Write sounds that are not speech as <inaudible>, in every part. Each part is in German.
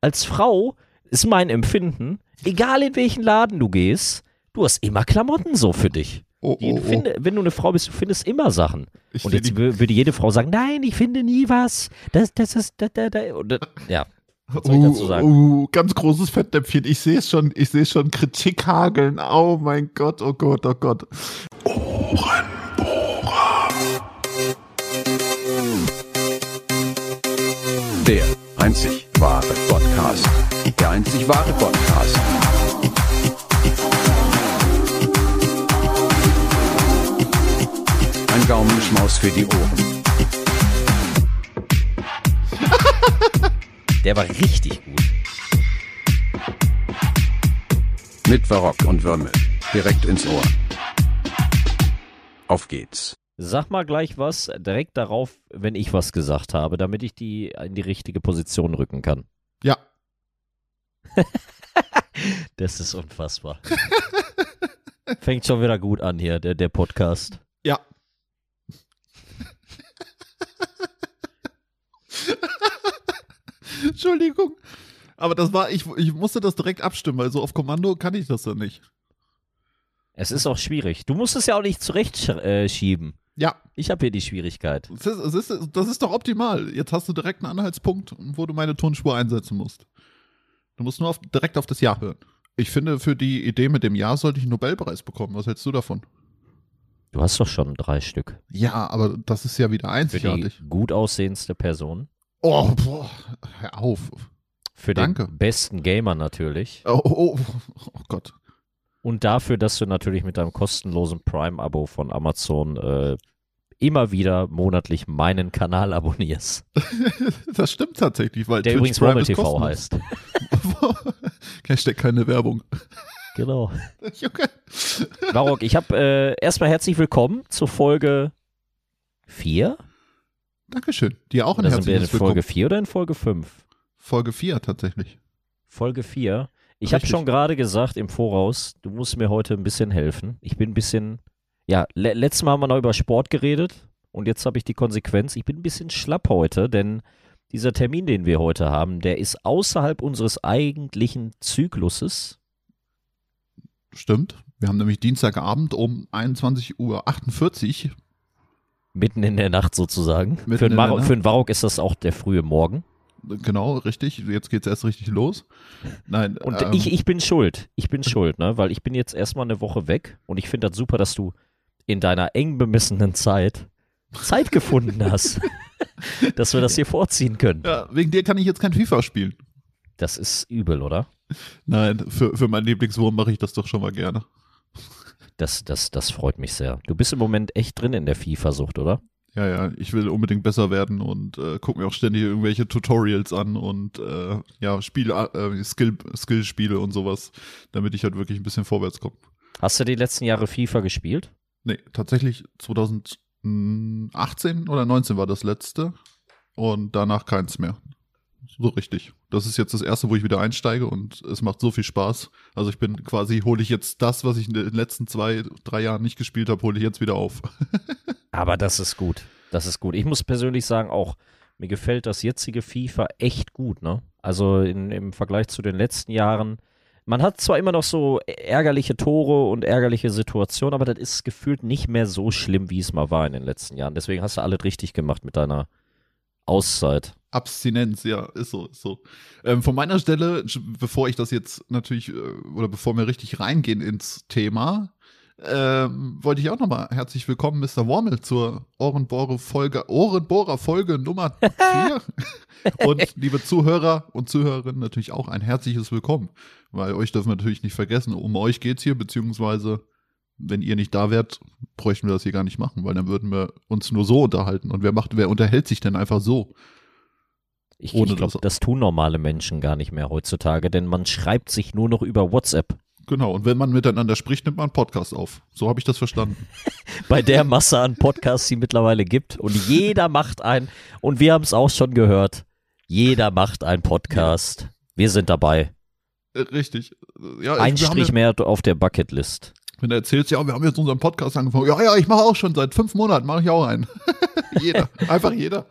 als Frau ist mein Empfinden, egal in welchen Laden du gehst, du hast immer Klamotten so für dich. Oh, oh, oh. finde, wenn du eine Frau bist, du findest immer Sachen. Ich Und jetzt würde jede Frau sagen, nein, ich finde nie was. Das, das ist, da, da, da. Ja. Was soll ich dazu sagen? Uh, uh, ganz großes Fettnäpfchen. Ich sehe es schon, ich sehe es schon Kritik hageln. Oh mein Gott, oh Gott, oh Gott. Der einzig wahre Podcast. Der einzig wahre Podcast. Ein Gaumenschmaus für die Ohren. <laughs> Der war richtig gut. Mit Barock und Würmel. Direkt ins Ohr. Auf geht's. Sag mal gleich was direkt darauf, wenn ich was gesagt habe, damit ich die in die richtige Position rücken kann. Ja, <laughs> Das ist unfassbar. <laughs> Fängt schon wieder gut an hier, der, der Podcast. ja. <laughs> Entschuldigung. Aber das war, ich, ich musste das direkt abstimmen, weil so auf Kommando kann ich das dann nicht. Es ist auch schwierig. Du musst es ja auch nicht zurechtschieben. Ja, ich habe hier die Schwierigkeit. das ist, das, ist, das ist doch optimal. Jetzt hast du direkt einen Anhaltspunkt, wo du meine Tonspur einsetzen musst. Du musst nur auf, direkt auf das Ja hören. Ich finde, für die Idee mit dem Ja sollte ich einen Nobelpreis bekommen. Was hältst du davon? Du hast doch schon drei Stück. Ja, aber das ist ja wieder Für einzigartig. die gut aussehendste Person. Oh, boah, hör auf. Für Danke. den besten Gamer natürlich. Oh, oh, oh Gott. Und dafür, dass du natürlich mit deinem kostenlosen Prime-Abo von Amazon äh, immer wieder monatlich meinen Kanal abonnierst. <laughs> Das stimmt tatsächlich, weil Der Twitch übrigens Prime TV heißt. <laughs> Hashtag keine Werbung. Genau. <laughs> Varrock, ich habe äh, erstmal herzlich willkommen zur Folge 4. Dankeschön. Dir auch ein Oder sind wir in herzliches Folge Willkommen. 4 oder in Folge 5? Folge 4 tatsächlich. Folge 4. Ich habe schon gerade gesagt im Voraus, du musst mir heute ein bisschen helfen. Ich bin ein bisschen, ja, le letztes Mal haben wir noch über Sport geredet und jetzt habe ich die Konsequenz. Ich bin ein bisschen schlapp heute, denn dieser Termin, den wir heute haben, der ist außerhalb unseres eigentlichen Zykluses. Stimmt. Wir haben nämlich Dienstagabend um 21.48 Uhr. Mitten in der Nacht sozusagen. Mitten für, in einen der Mar Nacht. für einen Varrock ist das auch der frühe Morgen. Genau, richtig. Jetzt geht's erst richtig los. Nein, Und ähm, ich, ich bin schuld. Ich bin schuld, ne? Weil ich bin jetzt erstmal eine Woche weg und ich finde das super, dass du in deiner eng bemessenen Zeit Zeit gefunden hast, <laughs> dass wir das hier vorziehen können. ja, wegen dir kann ich jetzt kein FIFA spielen. Das ist übel, oder? Nein, für, für meinen Lieblingswurm mache ich das doch schon mal gerne. Das, das, das freut mich sehr. Du bist im Moment echt drin in der FIFA-Sucht, oder? Ja, ja, ich will unbedingt besser werden und äh, gucke mir auch ständig irgendwelche Tutorials an und äh, ja, Spiel, äh, Skill, Skillspiele und sowas, damit ich halt wirklich ein bisschen vorwärts komme. Hast du die letzten Jahre FIFA gespielt? Nee, tatsächlich 2018 oder 19 war das letzte und danach keins mehr. So richtig. Das ist jetzt das erste, wo ich wieder einsteige und es macht so viel Spaß. Also ich bin quasi, hole ich jetzt das, was ich in den letzten zwei, drei Jahren nicht gespielt habe, hole ich jetzt wieder auf. <laughs> Aber das ist gut. Das ist gut. Ich muss persönlich sagen, auch mir gefällt das jetzige FIFA echt gut, ne? Also in, im Vergleich zu den letzten Jahren. Man hat zwar immer noch so ärgerliche Tore und ärgerliche Situationen, aber das ist gefühlt nicht mehr so schlimm, wie es mal war in den letzten Jahren. Deswegen hast du alles richtig gemacht mit deiner Auszeit. Abstinenz, ja, ist so, ist so. Ähm, von meiner Stelle, bevor ich das jetzt natürlich, äh, oder bevor wir richtig reingehen ins Thema, ähm, wollte ich auch nochmal herzlich willkommen, Mr. Wormel, zur Ohrenbohrer-Folge, Ohrenbohrer-Folge Nummer 4. <laughs> und liebe Zuhörer und Zuhörerinnen natürlich auch ein herzliches Willkommen, weil euch dürfen wir natürlich nicht vergessen, um euch geht's hier, beziehungsweise wenn ihr nicht da wärt, bräuchten wir das hier gar nicht machen, weil dann würden wir uns nur so unterhalten. Und wer macht, wer unterhält sich denn einfach so? Ich, ich glaube, das- tun normale Menschen gar nicht mehr heutzutage, denn man schreibt sich nur noch über WhatsApp. Genau, und wenn man miteinander spricht, nimmt man einen Podcast auf. So habe ich das verstanden. <laughs> bei der Masse an Podcasts, die mittlerweile gibt. Und jeder macht einen, und wir haben es auch schon gehört, jeder macht einen Podcast. Wir sind dabei. Äh, Richtig. Äh, Ja, Ein haben Strich mehr auf der Bucketlist. wenn du erzählst, ja, wir haben jetzt unseren Podcast angefangen. Ja, ja, ich mache auch schon seit fünf Monaten, mache ich auch einen. <laughs> jeder. Einfach jeder.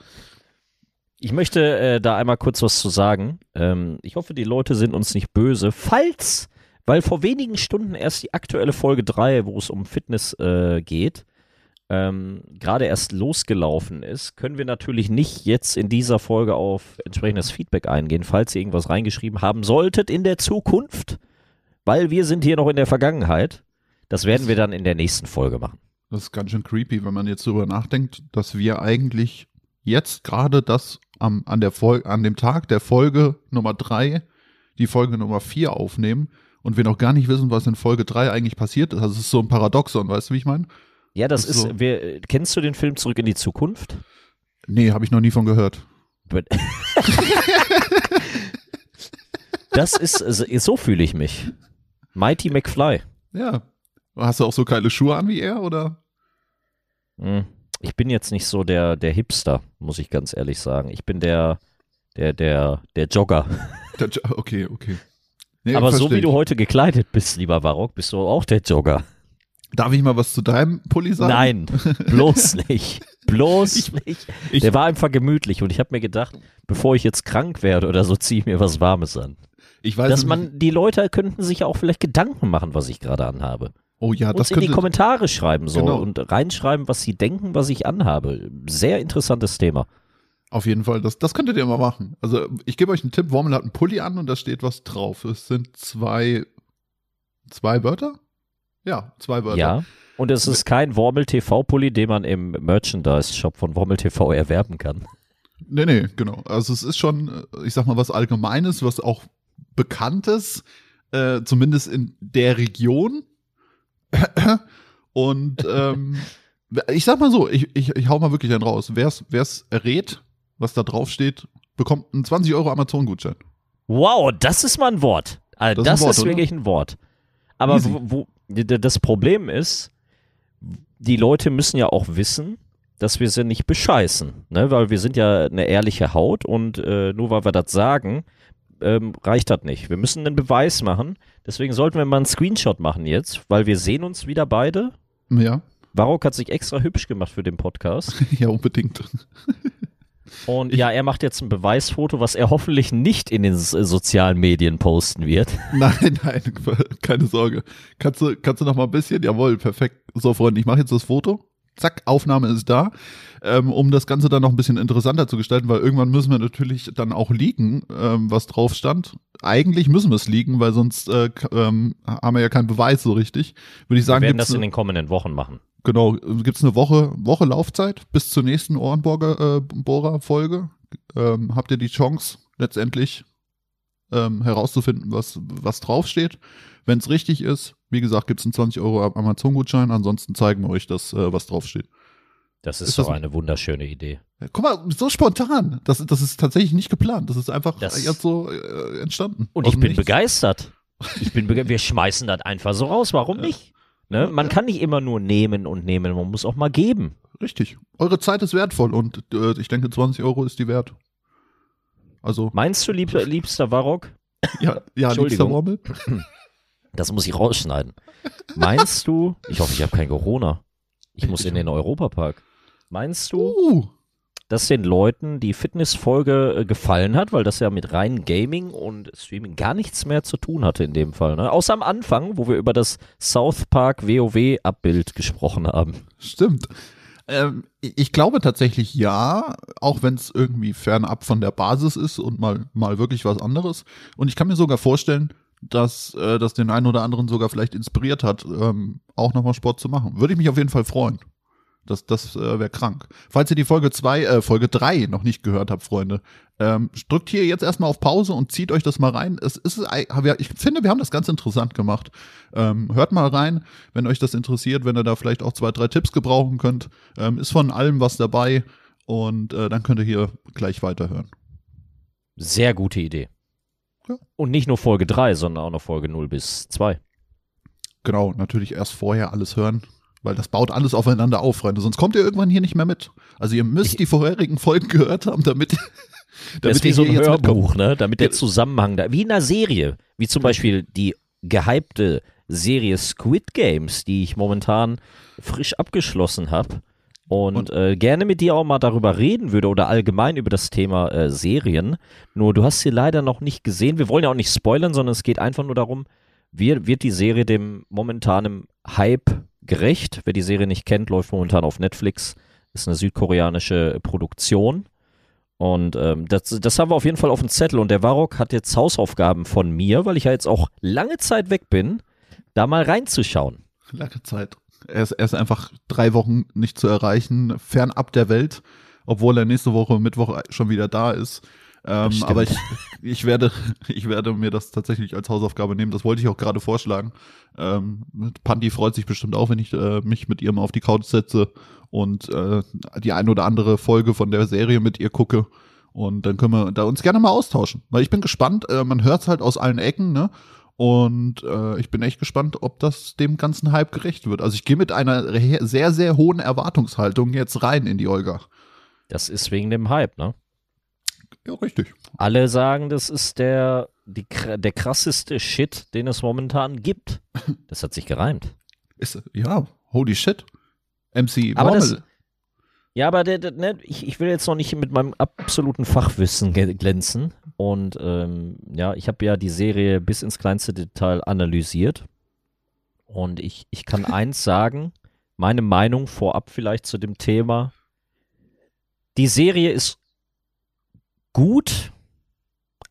Ich möchte äh, da einmal kurz was zu sagen. Ähm, ich hoffe, die Leute sind uns nicht böse. Falls, weil vor wenigen Stunden erst die aktuelle Folge 3, wo es um Fitness äh, geht, ähm, gerade erst losgelaufen ist, können wir natürlich nicht jetzt in dieser Folge auf entsprechendes Feedback eingehen, falls ihr irgendwas reingeschrieben haben solltet in der Zukunft, weil wir sind hier noch in der Vergangenheit. Das werden wir dann in der nächsten Folge machen. Das ist ganz schön creepy, wenn man jetzt darüber nachdenkt, dass wir eigentlich jetzt gerade das am, an, der Fol an dem Tag der Folge Nummer drei die Folge Nummer vier aufnehmen und wir noch gar nicht wissen, was in Folge drei eigentlich passiert ist. Also es ist so ein Paradoxon, weißt du, wie ich meine? Ja, das, Das ist ist, so. wir, kennst du den Film Zurück in die Zukunft? Nee, habe ich noch nie von gehört. <laughs> Das ist, so fühle ich mich. Mighty McFly. Ja. Hast du auch so geile Schuhe an wie er, oder? Hm. Ich bin jetzt nicht so der, der Hipster, muss ich ganz ehrlich sagen. Ich bin der, der, der, der Jogger. Der Jo- Okay, okay. Nee, Aber so wie du ich. heute gekleidet bist, lieber Barock, bist du auch der Jogger. Darf ich mal was zu deinem Pulli sagen? Nein, bloß <laughs> nicht. Bloß nicht. ich- der war einfach gemütlich und ich habe mir gedacht, bevor ich jetzt krank werde oder so, ziehe ich mir was Warmes an. Ich weiß Dass man, die Leute könnten sich ja auch vielleicht Gedanken machen, was ich gerade anhabe. Oh ja, das in die. Kommentare schreiben so Genau. und reinschreiben, was sie denken, was ich anhabe. Sehr interessantes Thema. Auf jeden Fall, das, das könntet ihr mal machen. Also ich gebe euch einen Tipp, Wormel hat einen Pulli an und da steht was drauf. Es sind zwei, zwei Wörter? Ja, zwei Wörter. Ja. Und es ist kein Wormel TV-Pulli, den man im Merchandise-Shop von Wormel TV erwerben kann. Nee, nee, genau. Also es ist schon, äh, ich sag mal, was Allgemeines, was auch Bekanntes, äh, zumindest in der Region. <laughs> Und ähm, ich sag mal so, ich, ich, ich hau mal wirklich einen raus. Wer's, wer's errät, was da drauf steht, bekommt einen 20 Euro Amazon-Gutschein. Wow, das ist mal ein Wort. Also Das das ist Wort, ist wirklich ein Wort. Aber wo, wo, das Problem ist, die Leute müssen ja auch wissen, dass wir sie nicht bescheißen, ne? weil wir sind ja eine ehrliche Haut und äh, nur weil wir das sagen, ähm, reicht das nicht. Wir müssen einen Beweis machen. Deswegen sollten wir mal einen Screenshot machen jetzt, weil wir sehen uns wieder beide. Ja, Varrock hat sich extra hübsch gemacht für den Podcast. <laughs> ja, unbedingt. Und Ich- ja, er macht jetzt ein Beweisfoto, was er hoffentlich nicht in den s- sozialen Medien posten wird. <laughs> Nein, nein, keine Sorge. Kannst du, kannst du noch mal ein bisschen? Jawohl, perfekt. So, Freunde, ich mache jetzt das Foto. Zack, Aufnahme ist da. Ähm, um das Ganze dann noch ein bisschen interessanter zu gestalten, weil irgendwann müssen wir natürlich dann auch liegen, ähm, was drauf stand. Eigentlich müssen wir es liegen, weil sonst äh, ähm, haben wir ja keinen Beweis so richtig. Würde ich sagen, wir werden das in den kommenden Wochen machen. genau, gibt's eine Woche, Woche Laufzeit bis zur nächsten Ohrenbohrer-Folge. ähm, habt ihr die Chance, letztendlich ähm, herauszufinden, was, was draufsteht. Wenn es richtig ist, wie gesagt, gibt's einen 20 Euro Amazon-Gutschein. Ansonsten zeigen wir euch das, äh, was draufsteht. Das ist, Ist das doch ein- eine wunderschöne Idee. Ja, Guck mal, so spontan. Das, das ist tatsächlich nicht geplant. Das ist einfach Das- jetzt so äh, entstanden. Und ich bin Nichts. begeistert. <laughs> Ich bin bege wir schmeißen das einfach so raus. Warum nicht? Ne? Man kann nicht immer nur nehmen und nehmen, man muss auch mal geben. Richtig. Eure Zeit ist wertvoll und äh, ich denke, 20 Euro ist die wert. Also, Meinst du, lieb, liebster Varrock? ja, ja liebster. Wormel. <clears throat> Das muss ich rausschneiden. Meinst du, ich hoffe, ich habe kein Corona. Ich muss Ich in den Europapark. Meinst du, Uh, dass den Leuten die Fitnessfolge äh, gefallen hat, weil das ja mit rein Gaming und Streaming gar nichts mehr zu tun hatte in dem Fall. Ne? Außer am Anfang, wo wir über das South Park WoW Abbild gesprochen haben. Stimmt. Ähm, ich glaube tatsächlich ja, auch wenn es irgendwie fernab von der Basis ist und mal, mal wirklich was anderes. Und ich kann mir sogar vorstellen, dass äh, das den einen oder anderen sogar vielleicht inspiriert hat, ähm, auch nochmal Sport zu machen. Würde ich mich auf jeden Fall freuen. Das, das äh, wäre krank. Falls ihr die Folge 2, äh, Folge 3 noch nicht gehört habt, Freunde, ähm, drückt hier jetzt erstmal auf Pause und zieht euch das mal rein. Es ist, ich finde, wir haben das ganz interessant gemacht. Ähm, hört mal rein, wenn euch das interessiert, wenn ihr da vielleicht auch zwei, drei Tipps gebrauchen könnt. Ähm, ist von allem was dabei und äh, dann könnt ihr hier gleich weiterhören. Sehr gute Idee. Ja. Und nicht nur Folge 3, sondern auch noch Folge 0 bis 2. Genau, natürlich erst vorher alles hören, weil das baut alles aufeinander auf, Freunde. Sonst kommt ihr irgendwann hier nicht mehr mit. Also ihr müsst Ich- die vorherigen Folgen gehört haben, damit, Das ist wie ihr so ein mitkommt. Hörbuch, ne? damit der. Zusammenhang da, wie in einer Serie, wie zum Beispiel die gehypte Serie Squid Games, die ich momentan frisch abgeschlossen habe. und, äh, gerne mit dir auch mal darüber reden würde oder allgemein über das Thema äh, Serien. Nur du hast sie leider noch nicht gesehen. Wir wollen ja auch nicht spoilern, sondern es geht einfach nur darum, wie, wird die Serie dem momentanen Hype gerecht? Wer die Serie nicht kennt, läuft momentan auf Netflix. Ist eine südkoreanische Produktion. Und ähm, das, das haben wir auf jeden Fall auf dem Zettel. Und der Warrock hat jetzt Hausaufgaben von mir, weil ich ja jetzt auch lange Zeit weg bin, da mal reinzuschauen. Lange Zeit. Er ist, er ist einfach drei Wochen nicht zu erreichen, fernab der Welt, obwohl er nächste Woche Mittwoch schon wieder da ist. Ähm, aber ich, ich, werde, <laughs> ich werde mir das tatsächlich als Hausaufgabe nehmen. Das wollte ich auch gerade vorschlagen. Ähm, Pandy freut sich bestimmt auch, wenn ich äh, mich mit ihr mal auf die Couch setze und äh, die ein oder andere Folge von der Serie mit ihr gucke. Und dann können wir da uns gerne mal austauschen. Weil ich bin gespannt, äh, man hört es halt aus allen Ecken, ne? Und äh, ich bin echt gespannt, ob das dem ganzen Hype gerecht wird. Also ich gehe mit einer sehr, sehr hohen Erwartungshaltung jetzt rein in die Olga. Das ist wegen dem Hype, ne? Ja, richtig. Alle sagen, das ist der, die, der krasseste Shit, den es momentan gibt. <laughs> Das hat sich gereimt. Ist, ja, holy shit. MC aber das, Ja, aber der, der, ne, ich, ich will jetzt noch nicht mit meinem absoluten Fachwissen glänzen. Und ähm, ja, ich habe ja die Serie bis ins kleinste Detail analysiert. Und ich, ich kann <laughs> eins sagen, meine Meinung vorab vielleicht zu dem Thema. Die Serie ist gut,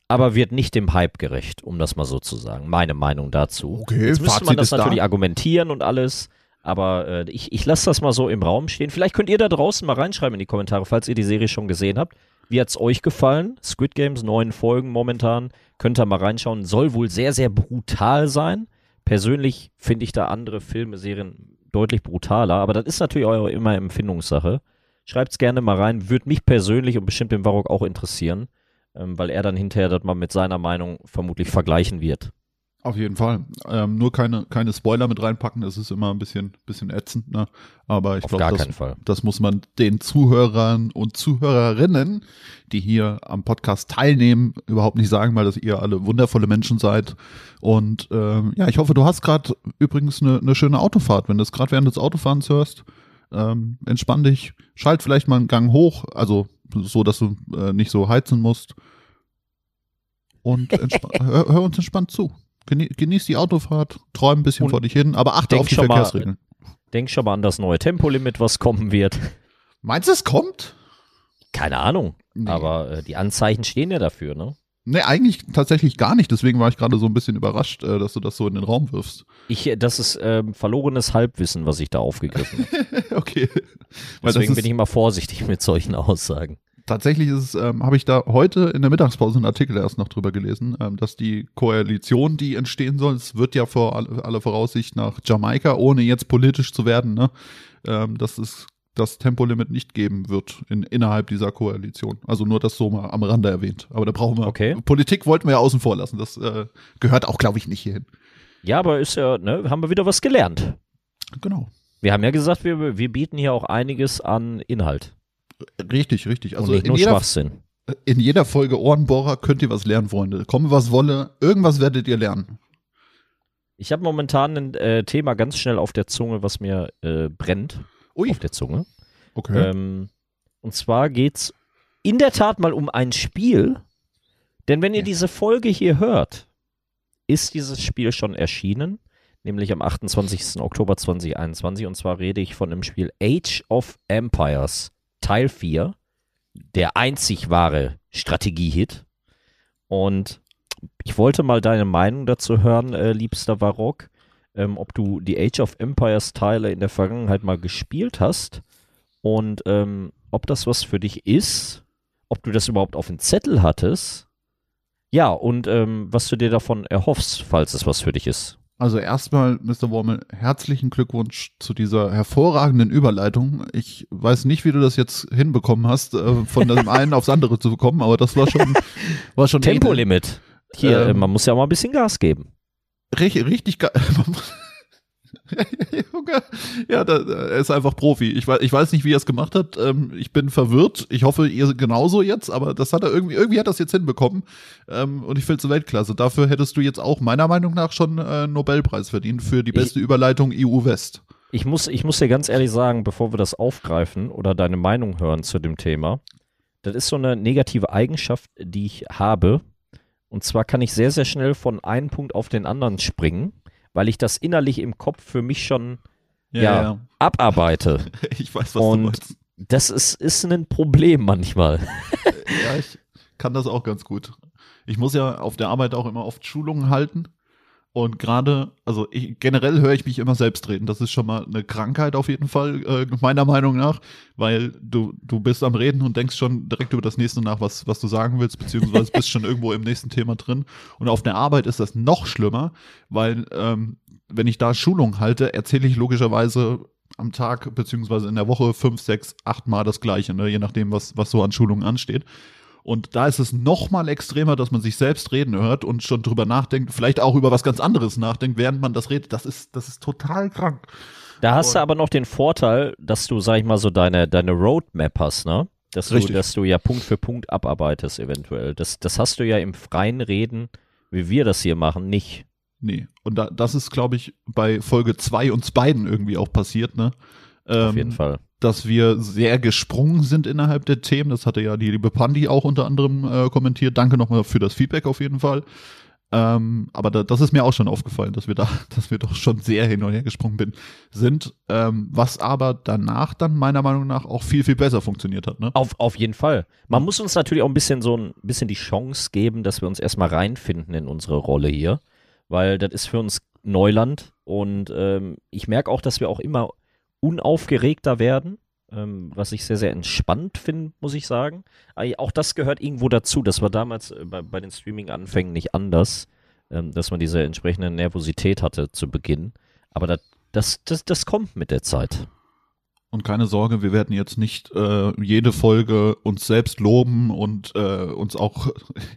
aber wird nicht dem Hype gerecht, um das mal so zu sagen. Meine Meinung dazu. Okay, Jetzt müsste man das natürlich da. argumentieren und alles, aber äh, ich, ich lasse das mal so im Raum stehen. Vielleicht könnt ihr da draußen mal reinschreiben in die Kommentare, falls ihr die Serie schon gesehen habt. Wie hat es euch gefallen? Squid Games, neun Folgen momentan. Könnt ihr mal reinschauen. Soll wohl sehr, sehr brutal sein. Persönlich finde ich da andere Filme, Serien deutlich brutaler, aber das ist natürlich auch immer Empfindungssache. Schreibt es gerne mal rein. Würde mich persönlich und bestimmt den Warrock auch interessieren, ähm, weil er dann hinterher das mal mit seiner Meinung vermutlich vergleichen wird. Auf jeden Fall. Ähm, nur keine, keine Spoiler mit reinpacken, das ist immer ein bisschen, bisschen ätzend, ne? Aber ich glaube, das, das muss man den Zuhörern und Zuhörerinnen, die hier am Podcast teilnehmen, überhaupt nicht sagen, weil dass ihr alle wundervolle Menschen seid. Und ähm, ja, ich hoffe, du hast gerade übrigens eine, eine schöne Autofahrt. Wenn du es gerade während des Autofahrens hörst, ähm, entspann dich, schalt vielleicht mal einen Gang hoch, also so, dass du äh, nicht so heizen musst. Und <laughs> hör, hör, uns entspannt zu. Genie genieß die Autofahrt, träum ein bisschen Und vor dich hin, aber achte auf die Verkehrsregeln. Mal, denk schon mal an das neue Tempolimit, was kommen wird. Meinst du, es kommt? Keine Ahnung. Nee. Aber äh, die Anzeichen stehen ja dafür, ne? Nee, eigentlich tatsächlich gar nicht. Deswegen war ich gerade so ein bisschen überrascht, äh, dass du das so in den Raum wirfst. Ich, das ist ähm, verlorenes Halbwissen, was ich da aufgegriffen habe. <laughs> okay. Deswegen bin ich immer vorsichtig mit solchen Aussagen. Tatsächlich ist ähm, habe ich da heute in der Mittagspause einen Artikel erst noch drüber gelesen, ähm, dass die Koalition, die entstehen soll, es wird ja vor aller Voraussicht nach Jamaika, ohne jetzt politisch zu werden, ne, ähm, dass es das Tempolimit nicht geben wird in, innerhalb dieser Koalition. Also nur das so mal am Rande erwähnt. Aber da brauchen wir. Okay. Politik wollten wir ja außen vor lassen. Das äh, gehört auch, glaube ich, nicht hierhin. Ja, aber ist ja, ne, haben wir wieder was gelernt. Genau. Wir haben ja gesagt, wir, wir bieten hier auch einiges an Inhalt. Richtig, richtig. Also Und nicht nur jeder, Schwachsinn. In jeder Folge Ohrenbohrer könnt ihr was lernen, Freunde. Komme was wolle, irgendwas werdet ihr lernen. Ich habe momentan ein äh, Thema ganz schnell auf der Zunge, was mir äh, brennt. Ui. auf der Zunge. Okay. Ähm, und zwar geht es in der Tat mal um ein Spiel. Denn wenn ihr ja. diese Folge hier hört, ist dieses Spiel schon erschienen, nämlich am 28. Oktober 2021. Und zwar rede ich von dem Spiel Age of Empires Teil 4, der einzig wahre Strategie-Hit. Und ich wollte mal deine Meinung dazu hören, äh, liebster Barock ähm, ob du die Age of Empires Teile in der Vergangenheit mal gespielt hast und ähm, ob das was für dich ist, ob du das überhaupt auf dem Zettel hattest. Ja, und ähm, was du dir davon erhoffst, falls es was für dich ist. Also erstmal, Mr. Wormel, herzlichen Glückwunsch zu dieser hervorragenden Überleitung. Ich weiß nicht, wie du das jetzt hinbekommen hast, äh, von <laughs> dem einen aufs andere zu bekommen, aber das war schon, war schon Tempolimit. Hier, ähm, man muss ja auch mal ein bisschen Gas geben richtig, richtig geil. <laughs> ja, da, er ist einfach Profi. Ich weiß, ich weiß nicht, wie er es gemacht hat. Ähm, ich bin verwirrt. Ich hoffe, ihr genauso jetzt, aber das hat er irgendwie, irgendwie hat das jetzt hinbekommen. Ähm, und ich finde es Weltklasse. Dafür hättest du jetzt auch meiner Meinung nach schon äh, Nobelpreis verdient für die beste ich, Überleitung EU West. Ich muss, ich muss dir ganz ehrlich sagen, bevor wir das aufgreifen oder deine Meinung hören zu dem Thema, das ist so eine negative Eigenschaft, die ich habe. Und zwar kann ich sehr, sehr schnell von einem Punkt auf den anderen springen, weil ich das innerlich im Kopf für mich schon ja, abarbeite. <laughs> Ich weiß, was Und du meinst. Das ist, ist ein Problem manchmal. <laughs> Ja, ich kann das auch ganz gut. Ich muss ja auf der Arbeit auch immer oft Schulungen halten. Und gerade, also ich, generell höre ich mich immer selbst reden. Das ist schon mal eine Krankheit auf jeden Fall, äh, meiner Meinung nach, weil du, du bist am Reden und denkst schon direkt über das nächste nach, was, was du sagen willst, beziehungsweise bist schon irgendwo im nächsten Thema drin. Und auf der Arbeit ist das noch schlimmer, weil ähm, wenn ich da Schulungen halte, erzähle ich logischerweise am Tag beziehungsweise in der Woche fünf, sechs, acht Mal das Gleiche, ne? je nachdem, was, was so an Schulungen ansteht. Und da ist es noch mal extremer, dass man sich selbst reden hört und schon drüber nachdenkt, vielleicht auch über was ganz anderes nachdenkt, während man das redet. Das ist, das ist total krank. Da hast du Und- aber noch den Vorteil, dass du, sag ich mal, so deine, deine Roadmap hast, ne? Dass du, dass du ja Punkt für Punkt abarbeitest, eventuell. Das, das hast du ja im freien Reden, wie wir das hier machen, nicht. Nee. Und da, das ist, glaube ich, bei Folge zwei uns beiden irgendwie auch passiert, ne? Auf Ähm, jeden Fall. Dass wir sehr gesprungen sind innerhalb der Themen. Das hatte ja die liebe Pandi auch unter anderem äh, kommentiert. Danke nochmal für das Feedback auf jeden Fall. Ähm, aber da, das ist mir auch schon aufgefallen, dass wir da, <laughs> dass wir doch schon sehr hin und her gesprungen bin, sind, ähm, was aber danach dann meiner Meinung nach auch viel, viel besser funktioniert hat. Ne? Auf, auf jeden Fall. Man muss uns natürlich auch ein bisschen so ein bisschen die Chance geben, dass wir uns erstmal reinfinden in unsere Rolle hier, weil das ist für uns Neuland und ähm, ich merke auch, dass wir auch immer unaufgeregter werden, ähm, was ich sehr, sehr entspannt finde, muss ich sagen. Aber auch das gehört irgendwo dazu. Das war damals äh, bei, bei den Streaming-Anfängen nicht anders, ähm, dass man diese entsprechende Nervosität hatte zu Beginn. Aber das, das, das, das kommt mit der Zeit. Und keine Sorge, wir werden jetzt nicht äh, jede Folge uns selbst loben und äh, uns auch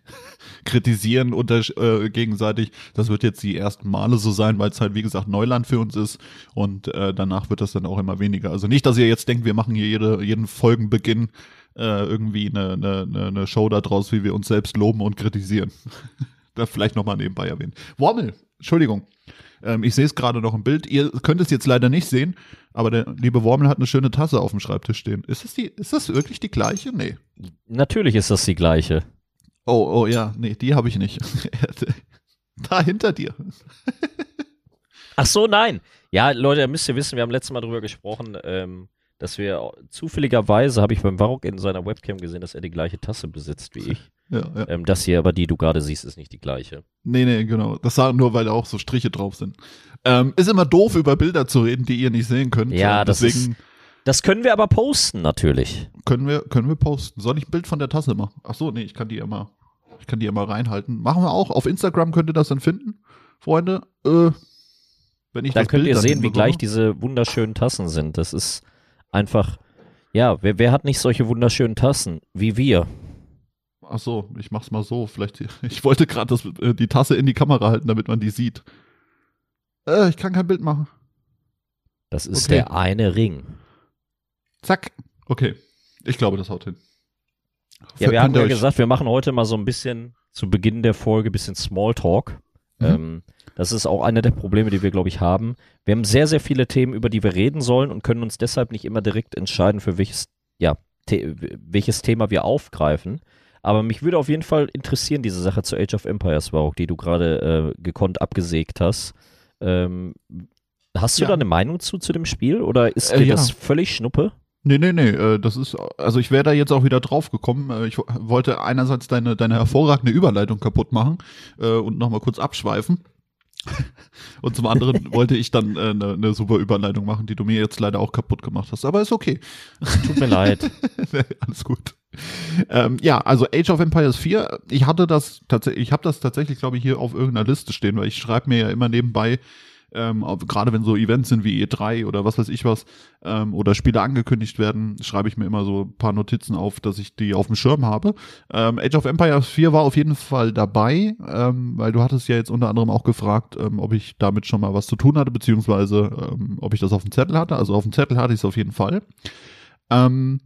<laughs> kritisieren unter, äh, gegenseitig. Das wird jetzt die ersten Male so sein, weil es halt wie gesagt Neuland für uns ist und äh, danach wird das dann auch immer weniger. Also nicht, dass ihr jetzt denkt, wir machen hier jede, jeden Folgenbeginn äh, irgendwie eine, eine, eine- Show daraus, wie wir uns selbst loben und kritisieren. <laughs> das vielleicht nochmal nebenbei erwähnen. Wormel, Entschuldigung. Ähm, ich sehe es gerade noch im Bild. Ihr könnt es jetzt leider nicht sehen, aber der liebe Wormel hat eine schöne Tasse auf dem Schreibtisch stehen. Ist das die, ist das wirklich die gleiche? Nee. Natürlich ist das die gleiche. Oh, oh ja, nee, die habe ich nicht. <laughs> da hinter dir. Ach so, nein. Ja, Leute, müsst ihr wissen, wir haben letztes Mal drüber gesprochen, ähm, dass wir zufälligerweise, habe ich beim Varrock in seiner Webcam gesehen, dass er die gleiche Tasse besitzt wie ich. Ja, ja. Ähm, das hier, aber die du gerade siehst, ist nicht die gleiche. Nee, nee, genau. Das sagen nur, weil da auch so Striche drauf sind. Ähm, ist immer doof, über Bilder zu reden, die ihr nicht sehen könnt. Ja, das Deswegen Das können wir aber posten, natürlich. können wir, können wir posten. Soll ich ein Bild von der Tasse machen? Ach so, nee, ich kann die mal, ich kann die mal reinhalten. Machen wir auch. Auf Instagram könnt ihr das dann finden, Freunde. Äh, wenn ich Dann das könnt Bild ihr sehen, wie gleich diese wunderschönen Tassen sind. Das ist einfach, ja, wer, wer hat nicht solche wunderschönen Tassen wie wir? Ach so, ich mach's mal so. Vielleicht, <laughs> ich wollte gerade äh, die Tasse in die Kamera halten, damit man die sieht. Äh, ich kann kein Bild machen. Das ist Okay. der eine Ring. Zack. Okay. Ich glaube, das haut hin. Ja, wir haben ja gesagt, wir machen heute mal so ein bisschen zu Beginn der Folge ein bisschen Smalltalk. Mhm. Ähm, das ist auch einer der Probleme, die wir, glaube ich, haben. Wir haben sehr, sehr viele Themen, über die wir reden sollen und können uns deshalb nicht immer direkt entscheiden, für welches, ja, The welches Thema wir aufgreifen. Aber mich würde auf jeden Fall interessieren, diese Sache zu Age of Empires, Warok, die du gerade äh, gekonnt abgesägt hast. Ähm, hast du Ja. da eine Meinung zu, zu dem Spiel oder ist Äh, dir ja. das völlig Schnuppe? Nee, nee, nee, äh, das ist, also ich wäre da jetzt auch wieder drauf gekommen. Äh, Ich wo- wollte einerseits deine, deine hervorragende Überleitung kaputt machen äh, und nochmal kurz abschweifen. <laughs> Und zum anderen <laughs> wollte ich dann äh, eine ne super Überleitung machen, die du mir jetzt leider auch kaputt gemacht hast. Aber ist okay. Tut mir leid. <laughs> Alles gut. Ähm, ja, also Age of Empires 4, ich hatte das tatsächlich, ich habe das tatsächlich, glaube ich, hier auf irgendeiner Liste stehen, weil ich schreibe mir ja immer nebenbei, ähm, gerade wenn so Events sind wie E3 oder was weiß ich was, ähm, oder Spiele angekündigt werden, schreibe ich mir immer so ein paar Notizen auf, dass ich die auf dem Schirm habe. Ähm, Age of Empires 4 war auf jeden Fall dabei, ähm, weil du hattest ja jetzt unter anderem auch gefragt, ähm, ob ich damit schon mal was zu tun hatte, beziehungsweise ähm, ob ich das auf dem Zettel hatte. Also auf dem Zettel hatte ich es auf jeden Fall. Ähm,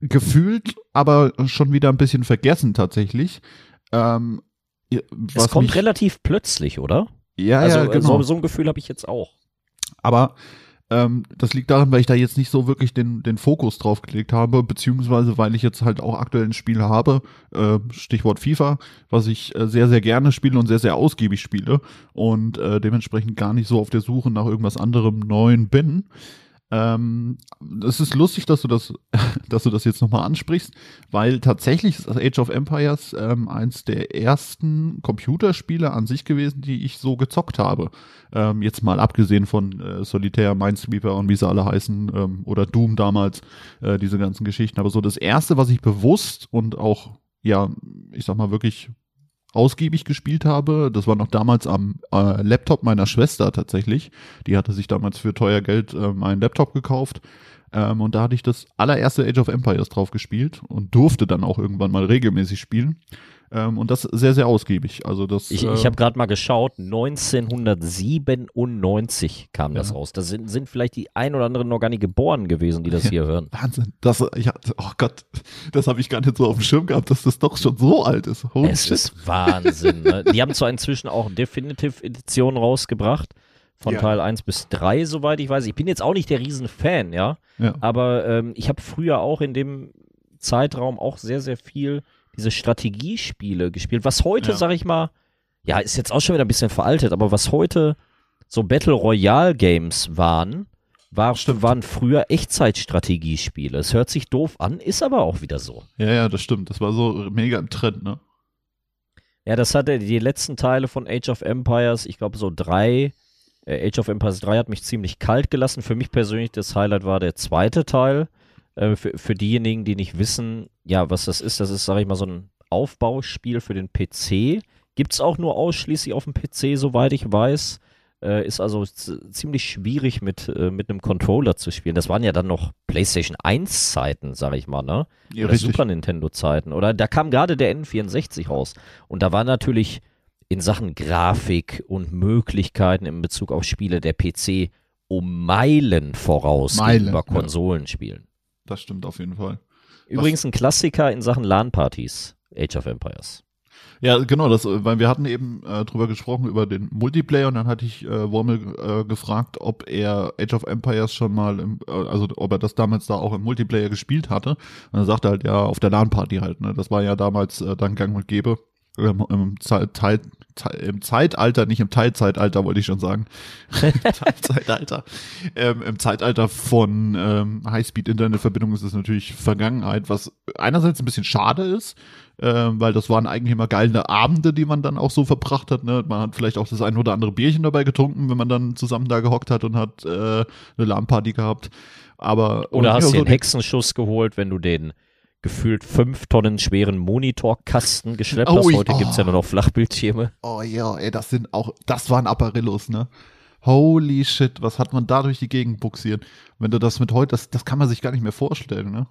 gefühlt, aber schon wieder ein bisschen vergessen tatsächlich. Ähm, Es kommt relativ plötzlich, oder? Ja, also ja, äh, genau. so, so ein Gefühl habe ich jetzt auch. Aber ähm, das liegt daran, weil ich da jetzt nicht so wirklich den, den Fokus drauf gelegt habe, beziehungsweise weil ich jetzt halt auch aktuell ein Spiel habe, äh, Stichwort FIFA, was ich äh, sehr, sehr gerne spiele und sehr, sehr ausgiebig spiele und äh, dementsprechend gar nicht so auf der Suche nach irgendwas anderem Neuen bin. Ähm, es ist lustig, dass du das, <laughs> dass du das jetzt nochmal ansprichst, weil tatsächlich ist Age of Empires ähm, eins der ersten Computerspiele an sich gewesen, die ich so gezockt habe. Ähm, jetzt mal abgesehen von äh, Solitaire, Minesweeper und wie sie alle heißen, ähm, oder Doom damals, äh, diese ganzen Geschichten. Aber so das erste, was ich bewusst und auch, ja, ich sag mal wirklich ausgiebig gespielt habe. Das war noch damals am äh, Laptop meiner Schwester tatsächlich. Die hatte sich damals für teuer Geld ähm, einen Laptop gekauft. Ähm, und da hatte ich das allererste Age of Empires drauf gespielt und durfte dann auch irgendwann mal regelmäßig spielen. Ähm, und das sehr, sehr ausgiebig. Also das, ich äh, ich habe gerade mal geschaut, 1997 kam das Ja. raus. Da sind, sind vielleicht die ein oder anderen noch gar nicht geboren gewesen, die das <laughs> hier hören. Wahnsinn. Das, hatte- oh Gott, das habe ich gar nicht so auf dem Schirm gehabt, dass das doch schon so alt ist. Holy Es shit. ist Wahnsinn. Ne? Die haben zwar inzwischen auch Definitive Edition rausgebracht, von Ja. Teil 1 bis 3, soweit ich weiß. Ich bin jetzt auch nicht der Riesenfan, ja. Ja. Aber ähm, ich habe früher auch in dem Zeitraum auch sehr, sehr viel diese Strategiespiele gespielt. Was heute, Ja. sag ich mal, ja, ist jetzt auch schon wieder ein bisschen veraltet, aber was heute so Battle Royale Games waren, war, waren früher Echtzeitstrategiespiele. Es hört sich doof an, ist aber auch wieder so. Ja, ja, das stimmt. Das war so mega im Trend, ne? Ja, das hatte die letzten Teile von Age of Empires, ich glaube so drei. Äh, Age of Empires 3 hat mich ziemlich kalt gelassen. Für mich persönlich das Highlight war der zweite Teil. Äh, für, für diejenigen, die nicht wissen, ja, was das ist, das ist, sage ich mal, so ein Aufbauspiel für den PC. Gibt es auch nur ausschließlich auf dem PC, soweit ich weiß. Äh, ist also ziemlich schwierig mit, äh, mit einem Controller zu spielen. Das waren ja dann noch PlayStation 1 Zeiten, sag ich mal, ne? Ja, oder richtig. Super Nintendo Zeiten. Oder da kam gerade der N64 raus. Und da war natürlich in Sachen Grafik und Möglichkeiten in Bezug auf Spiele der PC um Meilen voraus Meilen, gegenüber ja. Das stimmt auf jeden Fall. Übrigens ein Klassiker in Sachen LAN-Partys, Age of Empires. Ja, genau, das, weil wir hatten eben äh, drüber gesprochen, über den Multiplayer und dann hatte ich äh, Wormel äh, gefragt, ob er Age of Empires schon mal, im, äh, also ob er das damals da auch im Multiplayer gespielt hatte. Und er sagte halt, ja, auf der LAN-Party halt, ne? Das war ja damals äh, dann gang und gäbe. Im, im, Zeit, Teil, Im Zeitalter, nicht im Teilzeitalter, wollte ich schon sagen. <laughs> Teilzeitalter. Ähm, Im Zeitalter von ähm, Highspeed-Internetverbindungen ist es natürlich Vergangenheit, was einerseits ein bisschen schade ist, ähm, weil das waren eigentlich immer geile Abende, die man dann auch so verbracht hat. Ne? Man hat vielleicht auch das ein oder andere Bierchen dabei getrunken, wenn man dann zusammen da gehockt hat und hat äh, eine LAN-Party gehabt. Aber Oder hast dir so einen Hexenschuss geholt, wenn du den gefühlt fünf Tonnen schweren Monitorkasten geschleppt Oh, hast. Heute gibt es ja oh. nur noch Flachbildschirme. Oh ja, ey, das sind auch, das waren Apparillos, ne? Holy shit, was hat man da durch die Gegend buxiert? Wenn du das mit heute, das, das kann man sich gar nicht mehr vorstellen, ne?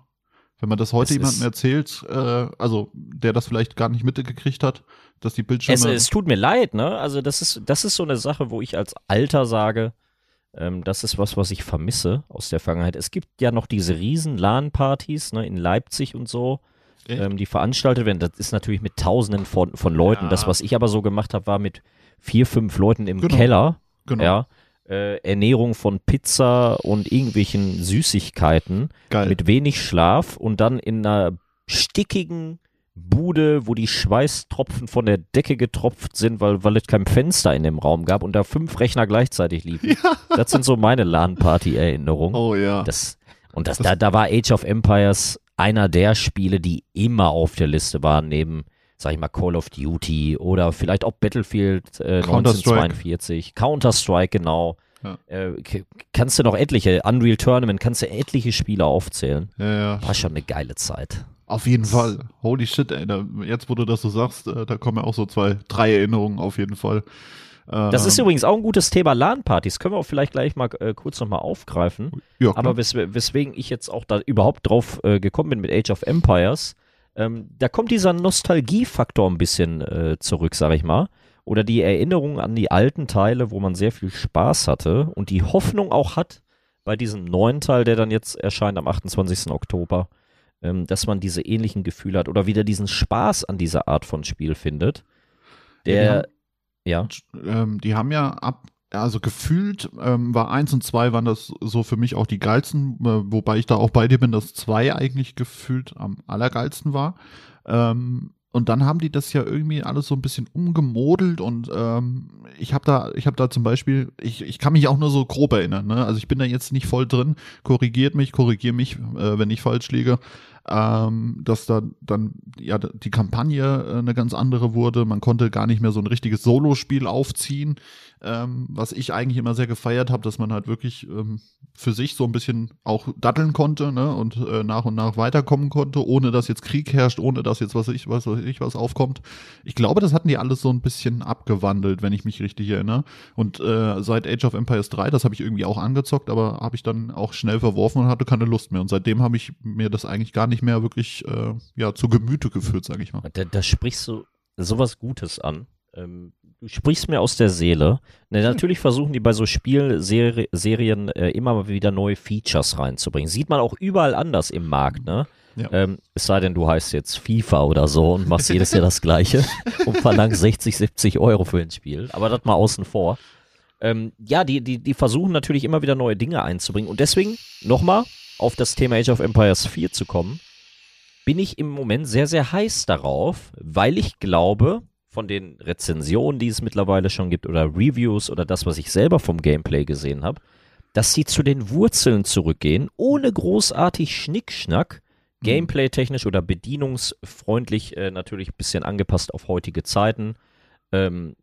Wenn man das heute Es jemandem erzählt, äh, also der das vielleicht gar nicht mitgekriegt hat, dass die Es, Bildschirme. es tut mir leid, ne? Also das ist, das ist so eine Sache, wo ich als Alter sage, ähm, das ist was, was ich vermisse aus der Vergangenheit. Es gibt ja noch diese riesen LAN-Partys, ne, in Leipzig und so, ähm, die veranstaltet werden. Das ist natürlich mit Tausenden von, von Leuten. Ja. Das, was ich aber so gemacht habe, war mit vier, fünf Leuten im Genau. Keller, genau, ja. Äh, Ernährung von Pizza und irgendwelchen Süßigkeiten geil. mit wenig Schlaf und dann in einer stickigen Bude, wo die Schweißtropfen von der Decke getropft sind, weil, weil es kein Fenster in dem Raum gab und da fünf Rechner gleichzeitig liefen. <laughs> Das sind so meine LAN-Party-Erinnerungen. oh ja. Das, und das, da, da war Age of Empires einer der Spiele, die immer auf der Liste waren, neben, sag ich mal, Call of Duty oder vielleicht auch Battlefield äh, Counter-Strike. 1942, Counter-Strike, genau. Ja. Äh, kannst du noch etliche, Unreal Tournament, kannst du etliche Spiele aufzählen. ja, ja. War schon eine geile Zeit. Auf jeden Fall. Holy shit, ey. Da, jetzt, wo du das so sagst, äh, da kommen ja auch so zwei, drei Erinnerungen auf jeden Fall. Das ist Ähm, übrigens auch ein gutes Thema LAN-Partys. Können wir auch vielleicht gleich mal äh, kurz nochmal aufgreifen. ja. Aber wes weswegen ich jetzt auch da überhaupt drauf äh, gekommen bin mit Age of Empires, ähm, da kommt dieser Nostalgiefaktor ein bisschen äh, zurück, sag ich mal. Oder die Erinnerung an die alten Teile, wo man sehr viel Spaß hatte und die Hoffnung auch hat, bei diesem neuen Teil, der dann jetzt erscheint am 28. Oktober, ähm, dass man diese ähnlichen Gefühle hat oder wieder diesen Spaß an dieser Art von Spiel findet. Ja, die Der, haben- ja. ähm, die haben ja ab, also gefühlt ähm, war eins und zwei waren das so für mich auch die geilsten, äh, wobei ich da auch bei dir bin, dass zwei eigentlich gefühlt am allergeilsten war. Ähm, und dann haben die das ja irgendwie alles so ein bisschen umgemodelt und ähm, ich habe da, ich habe da zum Beispiel, ich, ich kann mich auch nur so grob erinnern, ne? Also ich bin da jetzt nicht voll drin, korrigiert mich, korrigier mich, äh, wenn ich falsch liege ähm, dass da dann ja die Kampagne äh, eine ganz andere wurde. Man konnte gar nicht mehr so ein richtiges Solospiel aufziehen, ähm, was ich eigentlich immer sehr gefeiert habe, dass man halt wirklich ähm, für sich so ein bisschen auch datteln konnte ne, und äh, nach und nach weiterkommen konnte, ohne dass jetzt Krieg herrscht, ohne dass jetzt was ich was weiß ich was aufkommt. Ich glaube, das hatten die alles so ein bisschen abgewandelt, wenn ich mich richtig erinnere. Und äh, seit Age of Empires 3, das habe ich irgendwie auch angezockt, aber habe ich dann auch schnell verworfen und hatte keine Lust mehr. Und seitdem habe ich mir das eigentlich gar nicht nicht mehr wirklich äh, ja, zu Gemüte geführt, sage ich mal. Da, da sprichst du sowas Gutes an. Ähm, du sprichst mir aus der Seele. Na, natürlich versuchen die bei so Spielserien äh, immer wieder neue Features reinzubringen. Sieht man auch überall anders im Markt, ne? Ja. Ähm, es sei denn, du heißt jetzt FIFA oder so und machst jedes Jahr das Gleiche <laughs> und verlangst 60, 70 Euro für ein Spiel. Aber das mal außen vor. Ähm, ja, die, die, die versuchen natürlich immer wieder neue Dinge einzubringen. Und deswegen, nochmal, auf das Thema Age of Empires 4 zu kommen bin ich im Moment sehr, sehr heiß darauf, weil ich glaube, von den Rezensionen, die es mittlerweile schon gibt, oder Reviews oder das, was ich selber vom Gameplay gesehen habe, dass sie zu den Wurzeln zurückgehen, ohne großartig Schnickschnack, mhm. gameplay-technisch oder bedienungsfreundlich äh, natürlich ein bisschen angepasst auf heutige Zeiten, ähm,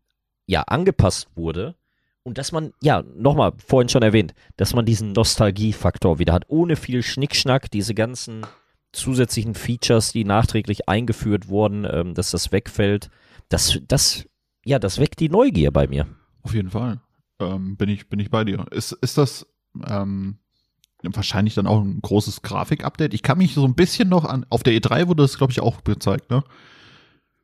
ja, angepasst wurde. Und dass man, ja, nochmal, vorhin schon erwähnt, dass man diesen Nostalgiefaktor wieder hat, ohne viel Schnickschnack, diese ganzen zusätzlichen Features, die nachträglich eingeführt wurden, ähm, dass das wegfällt. Das, das, ja, das weckt die Neugier bei mir. Auf jeden Fall. Ähm, bin, ich, bin ich bei dir. Ist, ist das ähm, wahrscheinlich dann auch ein großes Grafik-Update? Ich kann mich so ein bisschen noch an, auf der E3 wurde das, glaube ich, auch gezeigt, ne?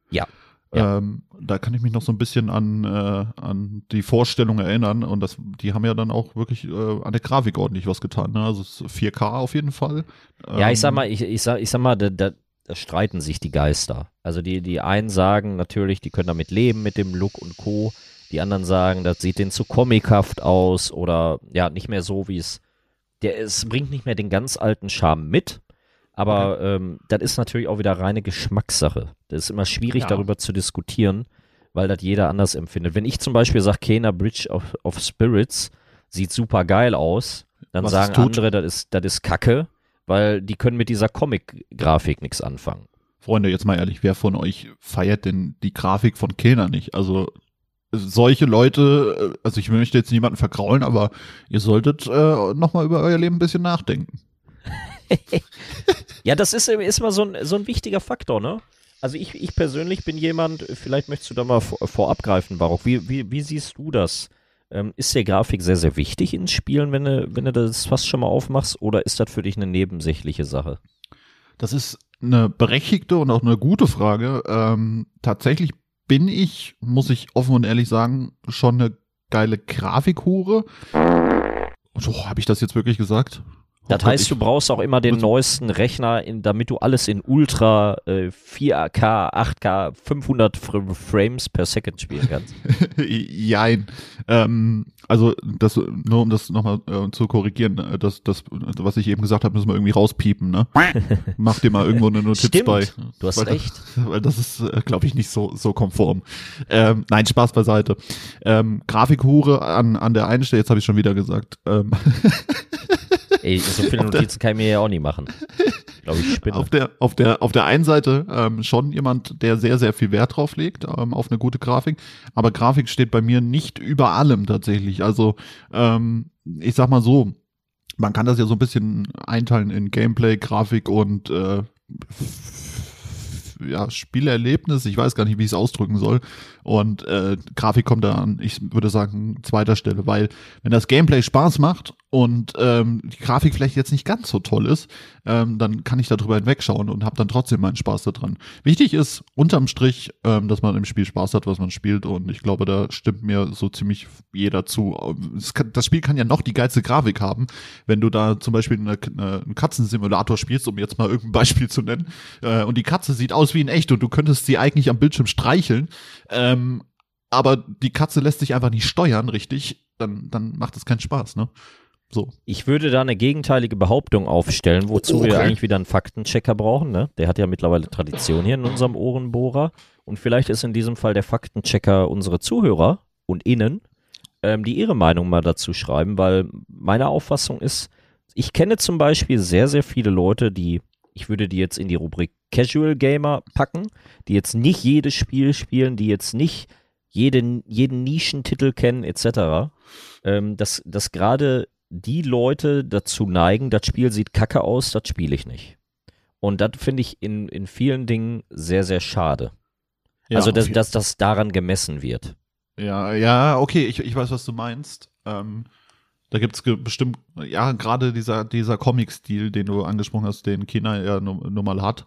Ja, ja. Ähm, da kann ich mich noch so ein bisschen an, äh, an die Vorstellung erinnern und das, die haben ja dann auch wirklich äh, an der Grafik ordentlich was getan. Ne? Also 4K auf jeden Fall. Ja, ähm, ich sag ähm, mal, ich, ich, sag, ich sag mal, da, da, da streiten sich die Geister. Also die, die einen sagen natürlich, die können damit leben mit dem Look und Co. Die anderen sagen, das sieht denen zu comichaft aus oder ja, nicht mehr so, wie es. Der, es bringt nicht mehr den ganz alten Charme mit. Aber okay. ähm, das ist natürlich auch wieder reine Geschmackssache. Das ist immer schwierig, ja. darüber zu diskutieren, weil das jeder anders empfindet. Wenn ich zum Beispiel sage, Kena Bridge of, of Spirits sieht super geil aus, dann Was sagen andere, das ist, das ist Kacke, weil die können mit dieser Comic-Grafik nichts anfangen. Freunde, jetzt mal ehrlich, wer von euch feiert denn die Grafik von Kena nicht? Also solche Leute, äh, also ich möchte jetzt niemanden vergraulen, aber ihr solltet äh, nochmal über euer Leben ein bisschen nachdenken. <laughs> ja, das ist, ist mal so ein, so ein wichtiger Faktor, ne? Also ich, ich persönlich bin jemand, vielleicht möchtest du da mal vor, vorab greifen, Baruch. Wie, wie, wie siehst du das? Ähm, ist der Grafik sehr, sehr wichtig ins Spielen, wenn du, wenn du das fast schon mal aufmachst, oder ist das für dich eine nebensächliche Sache? Das ist eine berechtigte und auch eine gute Frage. Ähm, tatsächlich bin ich, muss ich offen und ehrlich sagen, schon eine geile Grafikhure. So, habe ich das jetzt wirklich gesagt? Das heißt, du brauchst auch immer den neuesten Rechner, in, damit du alles in Ultra äh, 4K, 8K, 500 Frames per Second spielen kannst. <laughs> Jein. Ähm, also das nur um das nochmal äh, zu korrigieren, äh, das, das, was ich eben gesagt habe, müssen wir irgendwie rauspiepen. Ne? <laughs> Mach dir mal irgendwo eine Notiz Stimmt, bei. Du hast weil recht. Das, <laughs> weil das ist, äh, glaube ich, nicht so so konform. Ähm, nein, Spaß beiseite. Ähm, Grafikhure an an der einen Stelle, jetzt habe ich schon wieder gesagt. Ähm, Ey, so viele Notizen kann ich mir ja auch nicht machen. Glaube ich spinne. Auf der, auf der, auf der einen Seite ähm, schon jemand, der sehr, sehr viel Wert drauf legt, ähm, auf eine gute Grafik. Aber Grafik steht bei mir nicht über allem tatsächlich. Also, ähm, ich sag mal so, man kann das ja so ein bisschen einteilen in Gameplay, Grafik und äh, ja, Spielerlebnis, ich weiß gar nicht, wie ich es ausdrücken soll. Und äh, Grafik kommt da an, ich würde sagen, zweiter Stelle, weil wenn das Gameplay Spaß macht und ähm, die Grafik vielleicht jetzt nicht ganz so toll ist, ähm, dann kann ich darüber hinwegschauen und habe dann trotzdem meinen Spaß daran. Wichtig ist unterm Strich, ähm, dass man im Spiel Spaß hat, was man spielt und ich glaube, da stimmt mir so ziemlich jeder zu. Kann, das Spiel kann ja noch die geilste Grafik haben, wenn du da zum Beispiel eine, eine, einen Katzensimulator spielst, um jetzt mal irgendein Beispiel zu nennen, äh, und die Katze sieht aus wie in echt und du könntest sie eigentlich am Bildschirm streicheln. Ähm, aber die Katze lässt sich einfach nicht steuern, richtig, dann, dann macht es keinen Spaß, ne? So. Ich würde da eine gegenteilige Behauptung aufstellen, wozu Okay. wir eigentlich wieder einen Faktenchecker brauchen. Ne? Der hat ja mittlerweile Tradition hier in unserem Ohrenbohrer. Und vielleicht ist in diesem Fall der Faktenchecker unsere Zuhörer und Innen, ähm, die ihre Meinung mal dazu schreiben, weil meine Auffassung ist, ich kenne zum Beispiel sehr, sehr viele Leute, die, ich würde die jetzt in die Rubrik Casual Gamer packen, die jetzt nicht jedes Spiel spielen, die jetzt nicht jeden, jeden Nischentitel kennen, etc. Ähm, dass, dass gerade die Leute dazu neigen, das Spiel sieht kacke aus, das spiele ich nicht. Und das finde ich in, in vielen Dingen sehr, sehr schade. also, dass, dass das daran gemessen wird. Ja, ja, okay, ich, ich weiß, was du meinst. Ähm, da gibt's ge bestimmt, ja, gerade dieser, dieser Comic-Stil, den du angesprochen hast, den China ja nun nun mal hat,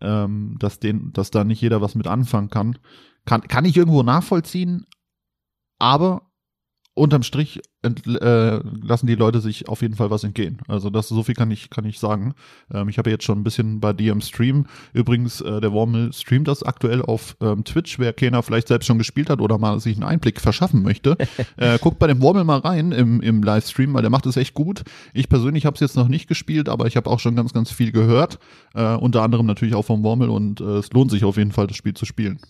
ähm, dass, den, dass da nicht jeder was mit anfangen kann. Kann, kann ich irgendwo nachvollziehen, aber unterm Strich äh, lassen die Leute sich auf jeden Fall was entgehen. Also das so viel kann ich kann ich sagen. Ähm, ich habe jetzt schon ein bisschen bei dir im Stream. Übrigens, äh, der Wormel streamt das aktuell auf ähm, Twitch. Wer keiner vielleicht selbst schon gespielt hat oder mal sich einen Einblick verschaffen möchte, <laughs> äh, guckt bei dem Wormel mal rein im, im Livestream, weil der macht es echt gut. Ich persönlich habe es jetzt noch nicht gespielt, aber ich habe auch schon ganz ganz viel gehört. Äh, unter anderem natürlich auch vom Wormel und äh, es lohnt sich auf jeden Fall das Spiel zu spielen.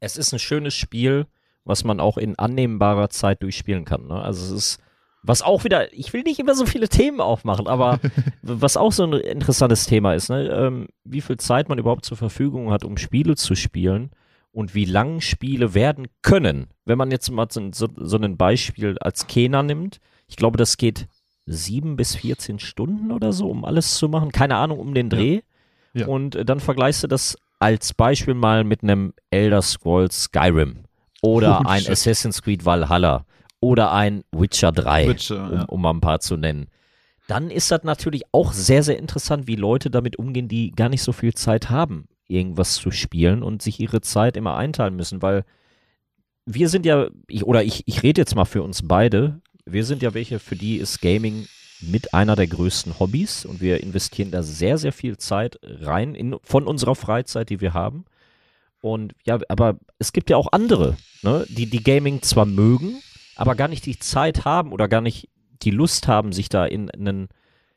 Es ist ein schönes Spiel, was man auch in annehmbarer Zeit durchspielen kann. Ne? Also es ist, was auch wieder, ich will nicht immer so viele Themen aufmachen, aber <laughs> was auch so ein interessantes Thema ist, ne? ähm, wie viel Zeit man überhaupt zur Verfügung hat, um Spiele zu spielen und wie lang Spiele werden können. Wenn man jetzt mal so, so, so ein Beispiel als Kena nimmt, ich glaube, das geht sieben bis 14 Stunden oder so, um alles zu machen. Keine Ahnung, um den Dreh. Ja. Und äh, dann vergleichst du das als Beispiel mal mit einem Elder Scrolls Skyrim oder <laughs> Oh, ein. Assassin's Creed Valhalla oder ein Witcher 3, Witcher, um, ja. um mal ein paar zu nennen. Dann ist das natürlich auch sehr, sehr interessant, wie Leute damit umgehen, die gar nicht so viel Zeit haben, irgendwas zu spielen und sich ihre Zeit immer einteilen müssen, weil wir sind ja, ich, oder ich, ich rede jetzt mal für uns beide, wir sind ja welche, für die ist Gaming mit einer der größten Hobbys und wir investieren da sehr, sehr viel Zeit rein in, von unserer Freizeit, die wir haben. Und ja, aber es gibt ja auch andere, ne, die die Gaming zwar mögen, aber gar nicht die Zeit haben oder gar nicht die Lust haben, sich da in ein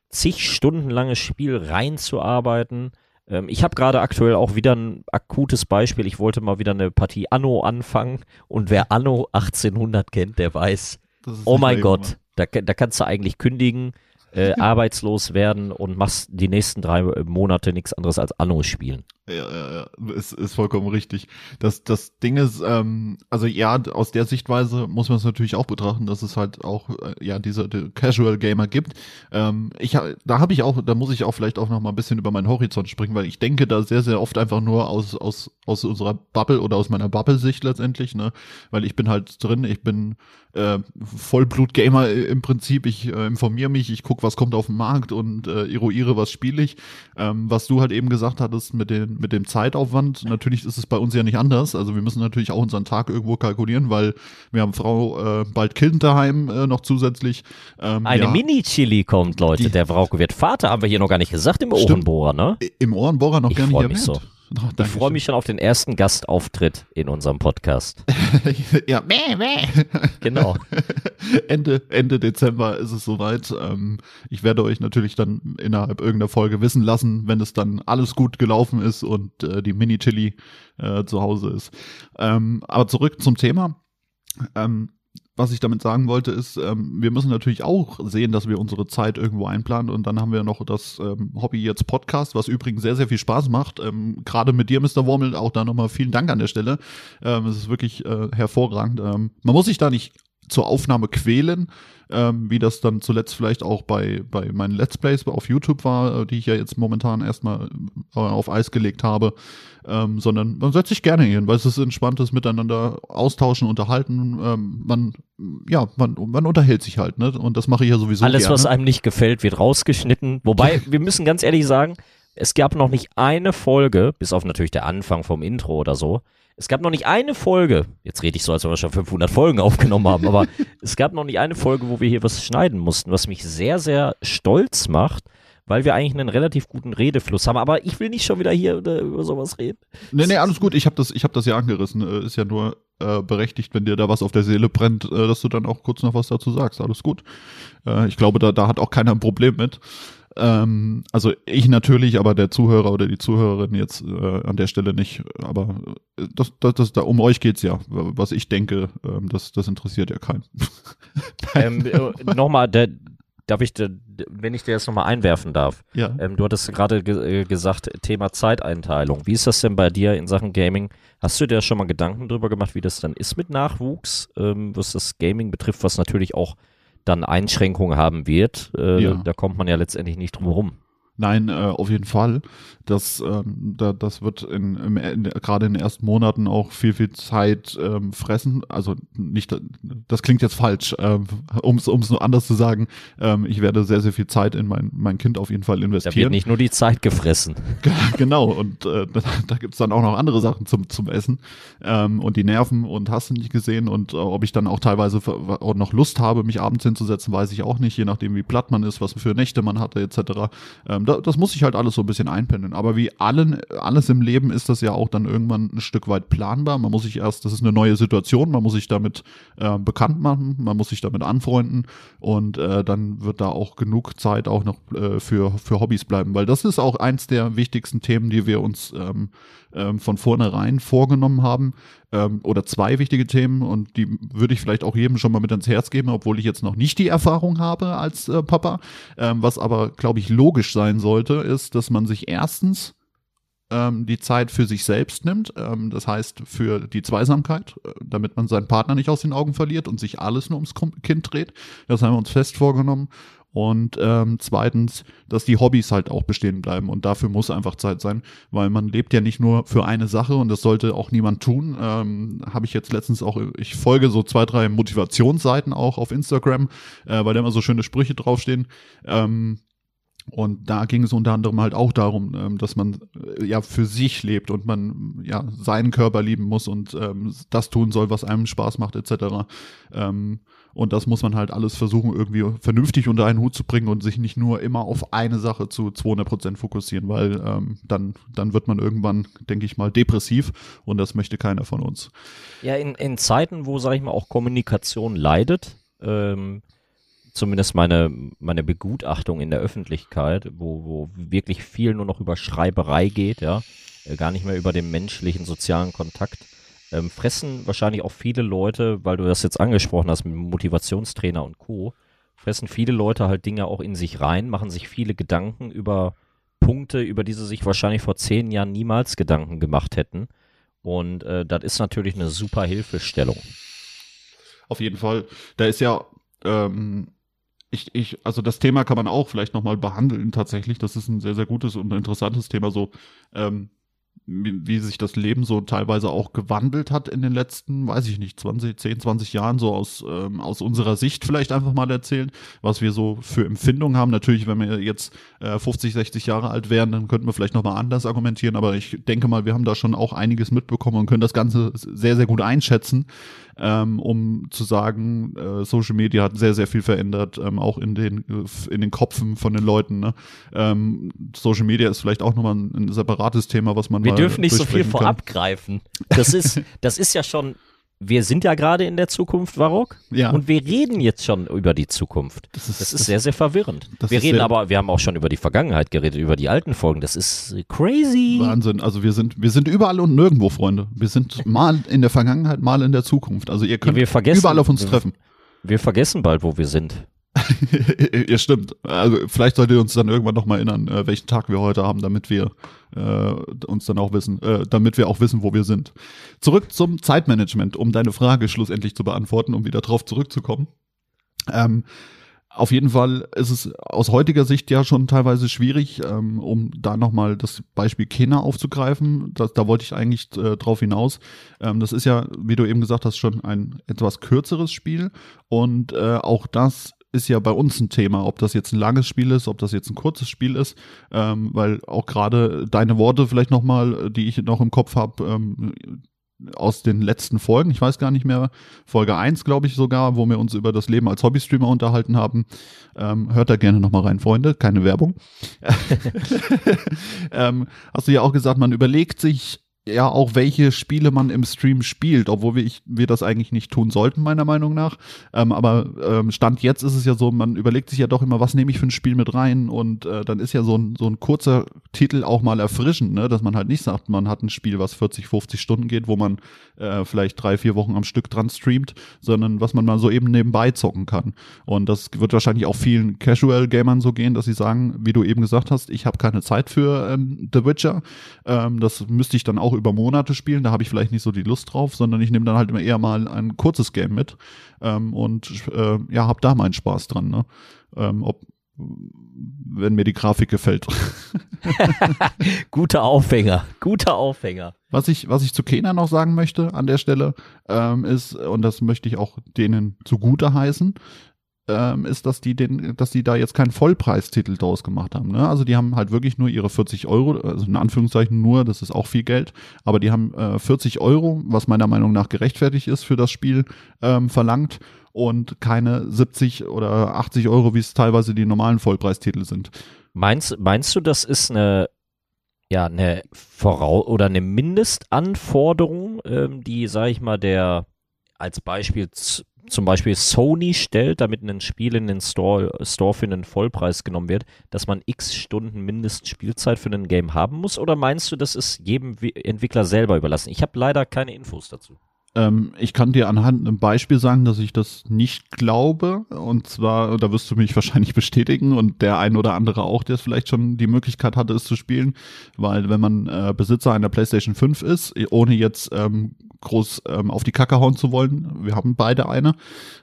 zig Stunden langes Spiel reinzuarbeiten. Ähm, ich habe gerade aktuell auch wieder ein akutes Beispiel. Ich wollte mal wieder eine Partie Anno anfangen und wer Anno 1800 kennt, der weiß, oh mein Gott, da, da kannst du eigentlich kündigen, äh, <laughs> arbeitslos werden und machst die nächsten drei Monate nichts anderes als Anno spielen. Ja, ja, ja, ist, ist vollkommen richtig. Das, das Ding ist, ähm, also ja, aus der Sichtweise muss man es natürlich auch betrachten, dass es halt auch äh, ja diese die Casual Gamer gibt. Ähm, ich, da habe ich auch, da muss ich auch vielleicht auch noch mal ein bisschen über meinen Horizont springen, weil ich denke da sehr, sehr oft einfach nur aus aus aus unserer Bubble oder aus meiner Bubble-Sicht letztendlich, ne, weil ich bin halt drin, ich bin äh, Vollblut-Gamer äh, im Prinzip. Ich äh, informiere mich, ich gucke, was kommt auf den Markt und äh, eruiere, was spiele ich. Ähm, was du halt eben gesagt hattest mit, den, mit dem Zeitaufwand, natürlich ist es bei uns ja nicht anders. Also wir müssen natürlich auch unseren Tag irgendwo kalkulieren, weil wir haben Frau äh, bald Kind daheim äh, noch zusätzlich. Ähm, Eine ja, Mini-Chili kommt, Leute. Die- Der Frauke wird Vater, haben wir hier noch gar nicht gesagt im Stimmt. Ohrenbohrer, ne? Im Ohrenbohrer noch Ich gar nicht erwähnt. so. Oh, Ich freue mich schon auf den ersten Gastauftritt in unserem Podcast. <laughs> ja, meh, meh. Genau. <laughs> Ende, Ende Dezember ist es soweit. Ähm, ich werde euch natürlich dann innerhalb irgendeiner Folge wissen lassen, wenn es dann alles gut gelaufen ist und äh, die Mini-Chili äh, zu Hause ist. Ähm, aber zurück zum Thema. Ähm, was ich damit sagen wollte, ist, ähm, wir müssen natürlich auch sehen, dass wir unsere Zeit irgendwo einplanen. Und dann haben wir noch das ähm, Hobby jetzt Podcast, was übrigens sehr, sehr viel Spaß macht. Ähm, Gerade mit dir, Mr. Wormel, auch da nochmal vielen Dank an der Stelle. Ähm, es ist wirklich äh, hervorragend. Ähm, man muss sich da nicht zur Aufnahme quälen, ähm, wie das dann zuletzt vielleicht auch bei, bei meinen Let's Plays auf YouTube war, äh, die ich ja jetzt momentan erstmal äh, auf Eis gelegt habe, ähm, sondern man setzt sich gerne hin, weil es ist entspanntes Miteinander austauschen, unterhalten, ähm, man, ja, man, man unterhält sich halt, ne? Und das mache ich ja sowieso Alles, gerne. was einem nicht gefällt, wird rausgeschnitten. Wobei, wir müssen ganz ehrlich sagen, es gab noch nicht eine Folge, bis auf natürlich der Anfang vom Intro oder so. Es gab noch nicht eine Folge, jetzt rede ich so, als wenn wir schon 500 Folgen aufgenommen haben, aber <laughs> es gab noch nicht eine Folge, wo wir hier was schneiden mussten, was mich sehr, sehr stolz macht, weil wir eigentlich einen relativ guten Redefluss haben. Aber ich will nicht schon wieder hier über sowas reden. Nee, nee, alles gut. Ich habe das, ich hab das ja angerissen. Äh, ist ja nur äh, berechtigt, wenn dir da was auf der Seele brennt, äh, dass du dann auch kurz noch was dazu sagst. Alles gut. Äh, ich glaube, da, da hat auch keiner ein Problem mit. Ähm, also ich natürlich, aber der Zuhörer oder die Zuhörerin jetzt äh, an der Stelle nicht. Aber äh, das, das, das, da, um euch geht's ja. Was ich denke, ähm, das, das interessiert ja keinen. <laughs> ähm, äh, Nochmal, der, darf ich, wenn ich dir jetzt nochmal einwerfen darf. Ja. Ähm, du hattest gerade ge äh, gesagt, Thema Zeiteinteilung. Wie ist das denn bei dir in Sachen Gaming? Hast du dir schon mal Gedanken drüber gemacht, wie das dann ist mit Nachwuchs, ähm, was das Gaming betrifft, was natürlich auch dann Einschränkungen haben wird? Äh, ja. Da kommt man ja letztendlich nicht drum herum. Nein, äh, auf jeden Fall. Das, ähm, da, das wird in, im, in, gerade in den ersten Monaten auch viel, viel Zeit ähm, fressen. Also nicht, das klingt jetzt falsch, ähm, um es nur anders zu sagen. Ähm, ich werde sehr, sehr viel Zeit in mein, mein Kind auf jeden Fall investieren. Da wird nicht nur die Zeit gefressen. genau, und äh, da, da gibt es dann auch noch andere Sachen zum, zum Essen ähm, und die Nerven und hast du nicht gesehen. Und äh, ob ich dann auch teilweise auch noch Lust habe, mich abends hinzusetzen, weiß ich auch nicht, je nachdem, wie platt man ist, was für Nächte man hatte, etc. Ähm, ähm, da, das muss sich halt alles so ein bisschen einpendeln. Aber wie allen, alles im Leben ist das ja auch dann irgendwann ein Stück weit planbar. Man muss sich erst, das ist eine neue Situation, man muss sich damit äh, bekannt machen, man muss sich damit anfreunden und äh, dann wird da auch genug Zeit auch noch äh, für, für Hobbys bleiben. Weil das ist auch eins der wichtigsten Themen, die wir uns ähm, ähm, von vornherein vorgenommen haben. Ähm, oder zwei wichtige Themen und die würde ich vielleicht auch jedem schon mal mit ans Herz geben, obwohl ich jetzt noch nicht die Erfahrung habe als äh, Papa. Ähm, was aber, glaube ich, logisch sein sollte, ist, dass man sich erstens ähm, die Zeit für sich selbst nimmt, ähm, das heißt für die Zweisamkeit, äh, damit man seinen Partner nicht aus den Augen verliert und sich alles nur ums Kind dreht. Das haben wir uns fest vorgenommen. Und ähm, zweitens, dass die Hobbys halt auch bestehen bleiben. Und dafür muss einfach Zeit sein, weil man lebt ja nicht nur für eine Sache und das sollte auch niemand tun. Ähm, Habe ich jetzt letztens auch, ich folge so zwei, drei Motivationsseiten auch auf Instagram, äh, weil da immer so schöne Sprüche draufstehen. Ähm, und da ging es unter anderem halt auch darum, ähm, dass man äh, ja für sich lebt und man ja seinen Körper lieben muss und ähm, das tun soll, was einem Spaß macht, etc. Ähm, und das muss man halt alles versuchen, irgendwie vernünftig unter einen Hut zu bringen und sich nicht nur immer auf eine Sache zu 200 Prozent fokussieren, weil ähm, dann, dann wird man irgendwann, denke ich mal, depressiv und das möchte keiner von uns. Ja, in, in Zeiten, wo, sage ich mal, auch Kommunikation leidet, ähm, zumindest meine, meine Begutachtung in der Öffentlichkeit, wo, wo wirklich viel nur noch über Schreiberei geht, ja, äh, gar nicht mehr über den menschlichen, sozialen Kontakt ähm, fressen wahrscheinlich auch viele Leute, weil du das jetzt angesprochen hast mit Motivationstrainer und Co., fressen viele Leute halt Dinge auch in sich rein, machen sich viele Gedanken über Punkte, über die sie sich wahrscheinlich vor zehn Jahren niemals Gedanken gemacht hätten. Und äh, das ist natürlich eine super Hilfestellung. Auf jeden Fall. Da ist ja, ähm, ich, ich, also das Thema kann man auch vielleicht nochmal behandeln tatsächlich. Das ist ein sehr, sehr gutes und interessantes Thema. So, ähm, wie, wie sich das Leben so teilweise auch gewandelt hat in den letzten, weiß ich nicht, 20, 10, 20 Jahren, so aus, ähm, aus unserer Sicht vielleicht einfach mal erzählen, was wir so für Empfindungen haben. Natürlich, wenn wir jetzt äh, 50, 60 Jahre alt wären, dann könnten wir vielleicht nochmal anders argumentieren, aber ich denke mal, wir haben da schon auch einiges mitbekommen und können das Ganze sehr, sehr gut einschätzen ähm, um zu sagen, äh, Social Media hat sehr, sehr viel verändert, ähm, auch in den, in den Kopfen von den Leuten. Ne? Ähm, Social Media ist vielleicht auch nochmal ein, ein separates Thema, was man Wir dürfen nicht so viel vorab greifen. Das ist, das ist ja schon wir sind ja gerade in der Zukunft, Varrock. Ja. Und wir reden jetzt schon über die Zukunft. Das ist, das ist das, sehr, sehr verwirrend. Wir reden aber, wir haben auch schon über die Vergangenheit geredet, über die alten Folgen. Das ist crazy. Wahnsinn. Also wir sind, wir sind überall und nirgendwo, Freunde. Wir sind mal in der Vergangenheit, mal in der Zukunft. Also ihr könnt ja, überall auf uns treffen. Wir vergessen bald, wo wir sind. <laughs> ja, stimmt. Also vielleicht solltet ihr uns dann irgendwann nochmal erinnern, äh, welchen Tag wir heute haben, damit wir äh, uns dann auch wissen, äh, damit wir auch wissen, wo wir sind. Zurück zum Zeitmanagement, um deine Frage schlussendlich zu beantworten, um wieder drauf zurückzukommen. Ähm, auf jeden Fall ist es aus heutiger Sicht ja schon teilweise schwierig, ähm, um da nochmal das Beispiel Kena aufzugreifen. Das, da wollte ich eigentlich äh, drauf hinaus. Ähm, das ist ja, wie du eben gesagt hast, schon ein etwas kürzeres Spiel und äh, auch das ist ja bei uns ein Thema, ob das jetzt ein langes Spiel ist, ob das jetzt ein kurzes Spiel ist, ähm, weil auch gerade deine Worte vielleicht nochmal, die ich noch im Kopf habe, ähm, aus den letzten Folgen, ich weiß gar nicht mehr, Folge 1, glaube ich sogar, wo wir uns über das Leben als Hobbystreamer unterhalten haben. Ähm, hört da gerne nochmal rein, Freunde, keine Werbung. <laughs> <laughs> ähm, hast du ja auch gesagt, man überlegt sich ja auch, welche Spiele man im Stream spielt, obwohl wir, ich, wir das eigentlich nicht tun sollten, meiner Meinung nach. Ähm, aber ähm, Stand jetzt ist es ja so, man überlegt sich ja doch immer, was nehme ich für ein Spiel mit rein und äh, dann ist ja so ein, so ein kurzer Titel auch mal erfrischend, ne? dass man halt nicht sagt, man hat ein Spiel, was 40, 50 Stunden geht, wo man äh, vielleicht drei, vier Wochen am Stück dran streamt, sondern was man mal so eben nebenbei zocken kann. Und das wird wahrscheinlich auch vielen Casual-Gamern so gehen, dass sie sagen, wie du eben gesagt hast, ich habe keine Zeit für ähm, The Witcher. Ähm, das müsste ich dann auch auch über Monate spielen, da habe ich vielleicht nicht so die Lust drauf, sondern ich nehme dann halt immer eher mal ein kurzes Game mit ähm, und äh, ja, habe da meinen Spaß dran. Ne? Ähm, ob, wenn mir die Grafik gefällt. <laughs> guter Aufhänger, guter Aufhänger. Was ich, was ich zu Kena noch sagen möchte an der Stelle, ähm, ist, und das möchte ich auch denen zugute heißen, ähm, ist, dass die den, dass die da jetzt keinen Vollpreistitel draus gemacht haben. Ne? Also die haben halt wirklich nur ihre 40 Euro, also in Anführungszeichen nur, das ist auch viel Geld, aber die haben äh, 40 Euro, was meiner Meinung nach gerechtfertigt ist für das Spiel, ähm, verlangt und keine 70 oder 80 Euro, wie es teilweise die normalen Vollpreistitel sind. Meinst, meinst du, das ist eine ja, eine Vorau oder eine Mindestanforderung, ähm, die, sag ich mal, der als Beispiel zum Beispiel Sony stellt, damit ein Spiel in den Store, Store für einen Vollpreis genommen wird, dass man x Stunden Mindestspielzeit für ein Game haben muss? Oder meinst du, das ist jedem Entwickler selber überlassen? Ich habe leider keine Infos dazu. Ähm, ich kann dir anhand einem Beispiel sagen, dass ich das nicht glaube. Und zwar, da wirst du mich <laughs> wahrscheinlich bestätigen und der ein oder andere auch, der es vielleicht schon die Möglichkeit hatte, es zu spielen. Weil wenn man äh, Besitzer einer PlayStation 5 ist, ohne jetzt ähm, groß ähm, auf die Kacke hauen zu wollen, wir haben beide eine,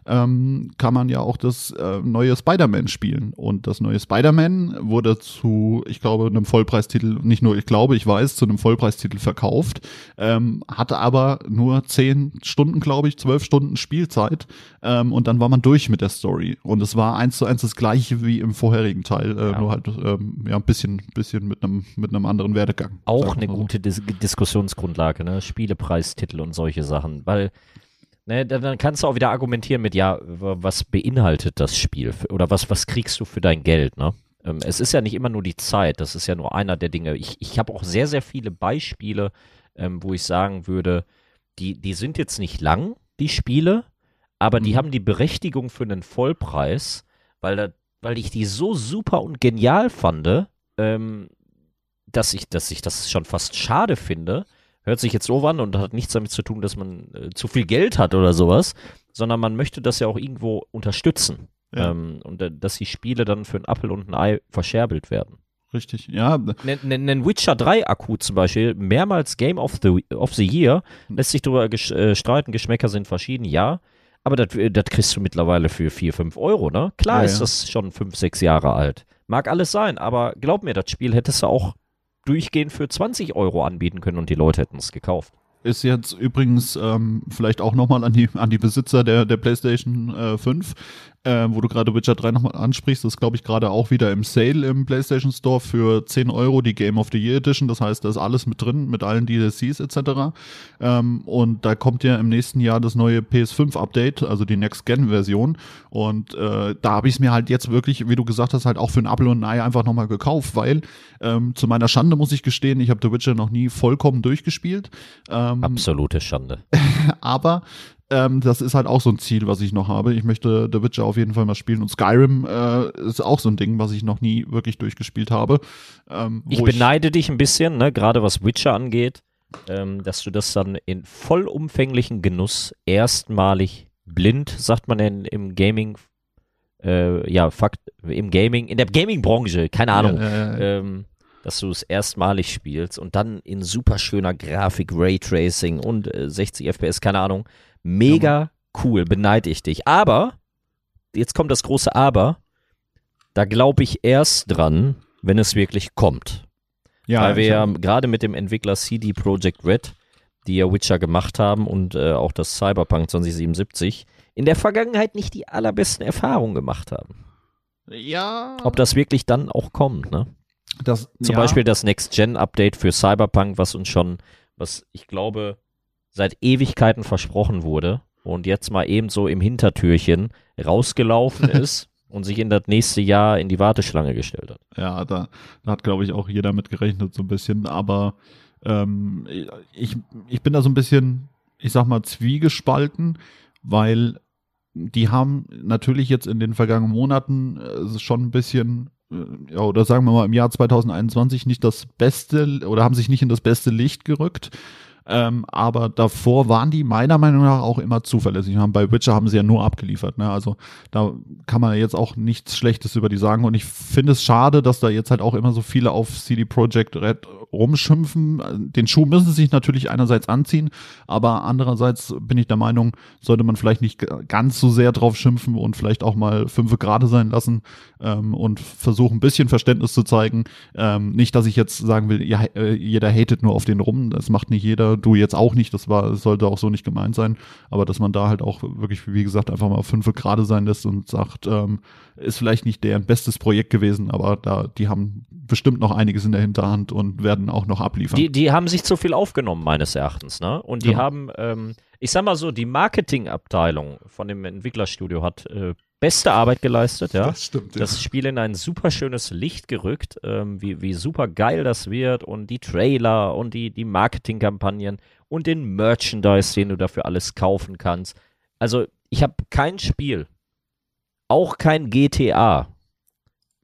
ähm, kann man ja auch das äh, neue Spider-Man spielen. Und das neue Spider-Man wurde zu, ich glaube, einem Vollpreistitel, nicht nur ich glaube, ich weiß, zu einem Vollpreistitel verkauft, ähm, hatte aber nur zehn Stunden, glaube ich, zwölf Stunden Spielzeit ähm, und dann war man durch mit der Story. Und es war eins zu eins das gleiche wie im vorherigen Teil, äh, ja. nur halt ähm, ja, ein bisschen, bisschen mit einem mit einem anderen Werdegang. Auch eine gute Dis Diskussionsgrundlage, ne? Spielepreistitel und solche Sachen, weil Ne, dann kannst du auch wieder argumentieren mit, ja, was beinhaltet das Spiel oder was, was kriegst du für dein Geld, ne? Ähm, es ist ja nicht immer nur die Zeit, das ist ja nur einer der Dinge. Ich, ich habe auch sehr, sehr viele Beispiele, ähm, wo ich sagen würde, die, die sind jetzt nicht lang, die Spiele, aber mhm. die haben die Berechtigung für einen Vollpreis, weil, da, weil ich die so super und genial fand, ähm, dass, ich, dass ich das schon fast schade finde, hört sich jetzt so an und hat nichts damit zu tun, dass man äh, zu viel Geld hat oder sowas, sondern man möchte das ja auch irgendwo unterstützen. Ja. Ähm, und äh, dass die Spiele dann für einen Apfel und ein Ei verscherbelt werden. Richtig, ja. Ein Witcher 3 Akku zum Beispiel, mehrmals Game of the, of the Year, lässt sich darüber ges äh, streiten, Geschmäcker sind verschieden, ja. Aber das äh, kriegst du mittlerweile für 4, 5 Euro, ne? Klar ja, ist ja. das schon 5, 6 Jahre alt. Mag alles sein, aber glaub mir, das Spiel hättest du auch durchgehend für 20 Euro anbieten können und die Leute hätten es gekauft. Ist jetzt übrigens ähm, vielleicht auch nochmal an die, an die Besitzer der, der PlayStation äh, 5 äh, wo du gerade Witcher 3 nochmal ansprichst, das glaube ich gerade auch wieder im Sale im PlayStation Store für 10 Euro die Game of the Year Edition. Das heißt, da ist alles mit drin, mit allen DLCs etc. Ähm, und da kommt ja im nächsten Jahr das neue PS5 Update, also die Next-Gen-Version. Und äh, da habe ich es mir halt jetzt wirklich, wie du gesagt hast, halt auch für ein Apple und ein Ei einfach nochmal gekauft, weil ähm, zu meiner Schande muss ich gestehen, ich habe The Witcher noch nie vollkommen durchgespielt. Ähm, Absolute Schande. <laughs> aber ähm, das ist halt auch so ein Ziel, was ich noch habe. Ich möchte The Witcher auf jeden Fall mal spielen. Und Skyrim äh, ist auch so ein Ding, was ich noch nie wirklich durchgespielt habe. Ähm, ich beneide ich dich ein bisschen, ne, gerade was Witcher angeht, ähm, dass du das dann in vollumfänglichen Genuss erstmalig blind, sagt man in, im Gaming, äh, ja, Fakt, im Gaming, in der Gaming-Branche, keine Ahnung, ja, ja, ja. Ähm, dass du es erstmalig spielst und dann in super schöner Grafik, Raytracing und äh, 60 FPS, keine Ahnung, Mega cool, beneide ich dich. Aber, jetzt kommt das große Aber, da glaube ich erst dran, wenn es wirklich kommt. Ja, Weil wir ja gerade mit dem Entwickler CD Projekt Red, die ja Witcher gemacht haben und äh, auch das Cyberpunk 2077, in der Vergangenheit nicht die allerbesten Erfahrungen gemacht haben. Ja. Ob das wirklich dann auch kommt, ne? Das, Zum ja. Beispiel das Next-Gen-Update für Cyberpunk, was uns schon, was ich glaube, seit Ewigkeiten versprochen wurde und jetzt mal eben so im Hintertürchen rausgelaufen <laughs> ist und sich in das nächste Jahr in die Warteschlange gestellt hat. Ja, da, da hat, glaube ich, auch jeder mit gerechnet, so ein bisschen. Aber ähm, ich, ich bin da so ein bisschen, ich sag mal, zwiegespalten, weil die haben natürlich jetzt in den vergangenen Monaten äh, schon ein bisschen äh, ja, oder sagen wir mal im Jahr 2021 nicht das beste oder haben sich nicht in das beste Licht gerückt. Ähm, aber davor waren die meiner Meinung nach auch immer zuverlässig. Bei Witcher haben sie ja nur abgeliefert. Ne? Also da kann man jetzt auch nichts Schlechtes über die sagen. Und ich finde es schade, dass da jetzt halt auch immer so viele auf CD Projekt Red rumschimpfen. Den Schuh müssen sie sich natürlich einerseits anziehen, aber andererseits bin ich der Meinung, sollte man vielleicht nicht ganz so sehr drauf schimpfen und vielleicht auch mal fünf Grade sein lassen ähm, und versuchen, ein bisschen Verständnis zu zeigen. Ähm, nicht, dass ich jetzt sagen will, ja, äh, jeder hatet nur auf den rum. Das macht nicht jeder, du jetzt auch nicht. Das war, sollte auch so nicht gemeint sein. Aber dass man da halt auch wirklich, wie gesagt, einfach mal fünf Grade sein lässt und sagt, ähm, ist vielleicht nicht deren bestes Projekt gewesen, aber da, die haben bestimmt noch einiges in der Hinterhand und werden auch noch abliefern. Die, die haben sich zu viel aufgenommen, meines Erachtens, ne? Und die Ja. haben, ähm, ich sag mal so, die Marketingabteilung von dem Entwicklerstudio hat äh, beste Arbeit geleistet, ja. stimmt. das Spiel in ein super schönes Licht gerückt, ähm, wie, wie super geil das wird und die Trailer und die, die Marketingkampagnen und den Merchandise, den du dafür alles kaufen kannst. Also, ich habe kein Spiel, auch kein GTA,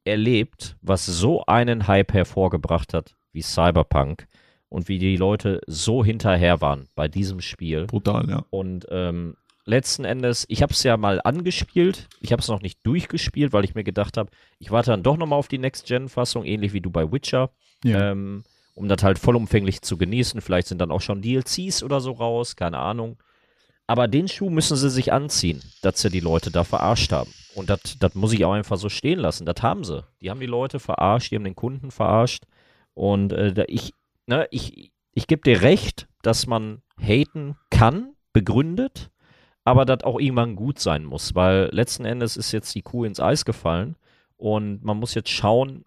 erlebt, was so einen Hype hervorgebracht hat wie Cyberpunk und wie die Leute so hinterher waren bei diesem Spiel. Brutal, ja. Und ähm, letzten Endes, ich habe es ja mal angespielt. Ich habe es noch nicht durchgespielt, weil ich mir gedacht habe, ich warte dann doch nochmal auf die Next-Gen-Fassung, ähnlich wie du bei Witcher, Ja. ähm, um das halt vollumfänglich zu genießen. Vielleicht sind dann auch schon DLCs oder so raus, keine Ahnung. Aber den Schuh müssen sie sich anziehen, dass sie die Leute da verarscht haben. Und das das muss ich auch einfach so stehen lassen. Das haben sie. Die haben die Leute verarscht, die haben den Kunden verarscht. Und äh, ich, ne, ich, ich gebe dir recht, dass man haten kann, begründet, aber das auch irgendwann gut sein muss, weil letzten Endes ist jetzt die Kuh ins Eis gefallen und man muss jetzt schauen,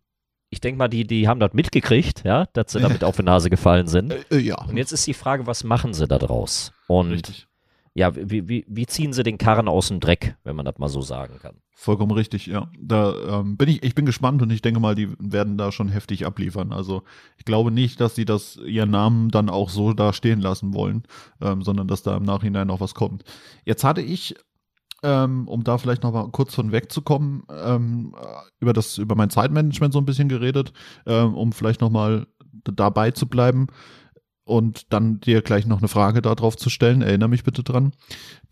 ich denke mal, die, die haben das mitgekriegt, ja, dass sie damit <laughs> auf die Nase gefallen sind. Äh, äh, ja. Und jetzt ist die Frage, was machen sie da draus? Und Richtig. Ja, wie, wie, wie ziehen sie den Karren aus dem Dreck, wenn man das mal so sagen kann? Vollkommen richtig, ja. Da ähm, bin ich, ich bin gespannt und ich denke mal, die werden da schon heftig abliefern. Also ich glaube nicht, dass sie das ihren Namen dann auch so da stehen lassen wollen, ähm, sondern dass da im Nachhinein noch was kommt. Jetzt hatte ich, ähm, um da vielleicht noch mal kurz von wegzukommen, ähm, äh, über das, über mein Zeitmanagement so ein bisschen geredet, ähm, um vielleicht noch mal dabei zu bleiben und dann dir gleich noch eine Frage darauf zu stellen. Erinnere mich bitte dran.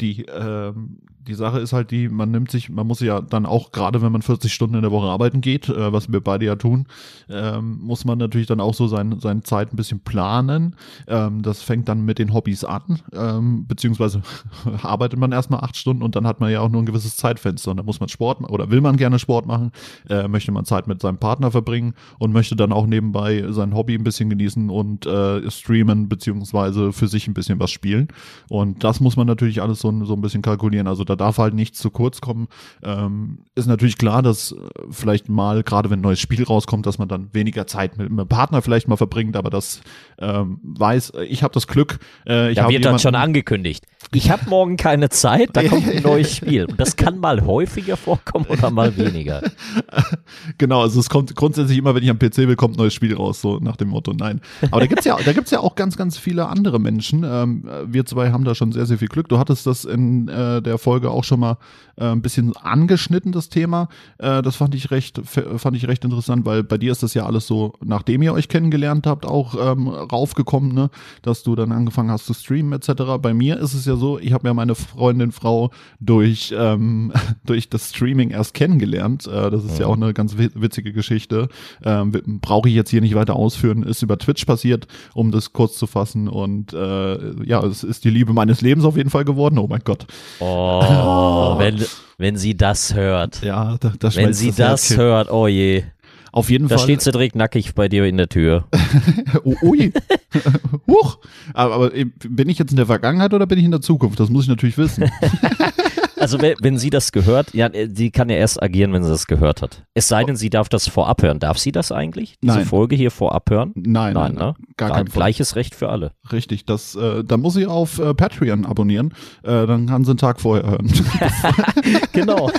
Die, ähm, die Sache ist halt die, man nimmt sich, man muss ja dann auch, gerade wenn man 40 Stunden in der Woche arbeiten geht, äh, was wir beide ja tun, ähm, muss man natürlich dann auch so sein, seine Zeit ein bisschen planen. Ähm, das fängt dann mit den Hobbys an, ähm, beziehungsweise <laughs> arbeitet man erstmal acht Stunden und dann hat man ja auch nur ein gewisses Zeitfenster. Und da muss man Sport oder will man gerne Sport machen, äh, möchte man Zeit mit seinem Partner verbringen und möchte dann auch nebenbei sein Hobby ein bisschen genießen und äh, streamen, beziehungsweise für sich ein bisschen was spielen. Und das muss man natürlich alles so, so ein bisschen kalkulieren. Also da darf halt nichts zu kurz kommen. Ähm, ist natürlich klar, dass äh, vielleicht mal, gerade wenn ein neues Spiel rauskommt, dass man dann weniger Zeit mit einem Partner vielleicht mal verbringt, aber das ähm, weiß, ich habe das Glück. Äh, ich Da wird dann schon angekündigt. Ich habe morgen keine Zeit, da kommt ein neues Spiel. Und <laughs> das kann mal häufiger vorkommen oder mal weniger. <laughs> Genau, also es kommt grundsätzlich immer, wenn ich am PC will, kommt ein neues Spiel raus, so nach dem Motto, nein. Aber da gibt's ja, da gibt's ja auch ganz, ganz viele andere Menschen. Ähm, wir zwei haben da schon sehr, sehr viel Glück. Du hattest das in äh, der Folge auch schon mal äh, ein bisschen angeschnitten, das Thema. Äh, das fand ich recht, fand ich recht interessant, weil bei dir ist das ja alles so, nachdem ihr euch kennengelernt habt, auch ähm, raufgekommen, ne? dass du dann angefangen hast zu streamen etc. Bei mir ist es ja so, ich habe ja meine Freundin Frau durch ähm, <laughs> durch das Streaming erst kennengelernt. Äh, das ist ja auch eine ganz wi- witzige Geschichte. Ähm, Brauche ich jetzt hier nicht weiter ausführen. Ist über Twitch passiert, um das kurz zu fassen. Und äh, ja, es ist die Liebe meines Lebens auf jeden Fall geworden. Oh mein Gott. Oh, <laughs> wenn, wenn sie das hört. Ja, da, da Wenn sie das Kind. hört, oh je. Auf jeden Da Fall. steht sie direkt nackig bei dir in der Tür. <laughs> Oh, ui. <laughs> Huch. Aber, aber eben, bin ich jetzt in der Vergangenheit oder bin ich in der Zukunft? Das muss ich natürlich wissen. Also wenn, wenn sie das gehört, ja, äh, sie kann ja erst agieren, wenn sie das gehört hat. Es sei denn, sie darf das vorab hören. Darf sie das eigentlich? Diese Nein. Folge hier vorab hören? Nein, nein, ne? gar kein. Gleiches Recht für alle. Richtig, das, äh, da muss sie auf äh, Patreon abonnieren. Äh, dann kann sie einen Tag vorher hören. <laughs> <laughs> Genau.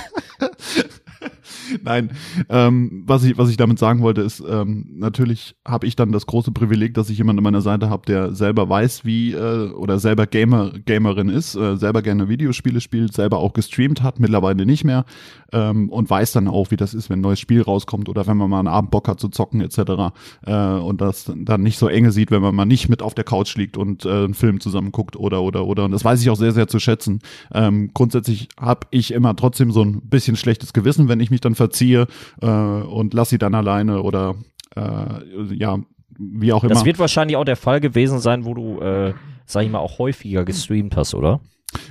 <laughs> Nein, ähm, was ich was ich damit sagen wollte ist, ähm, natürlich habe ich dann das große Privileg, dass ich jemanden an meiner Seite habe, der selber weiß, wie äh, oder selber Gamer Gamerin ist, äh, selber gerne Videospiele spielt, selber auch gestreamt hat, mittlerweile nicht mehr ähm, und weiß dann auch, wie das ist, wenn ein neues Spiel rauskommt oder wenn man mal einen Abend Bock hat zu zocken etc. Äh, und das dann nicht so enge sieht, wenn man mal nicht mit auf der Couch liegt und äh, einen Film zusammen guckt oder oder oder und das weiß ich auch sehr sehr zu schätzen. Ähm, grundsätzlich habe ich immer trotzdem so ein bisschen schlechtes Gewissen, wenn ich mich dann verziehe äh, und lass sie dann alleine oder äh, ja wie auch immer. Das wird wahrscheinlich auch der Fall gewesen sein, wo du, äh, sag ich mal, auch häufiger gestreamt hast, oder?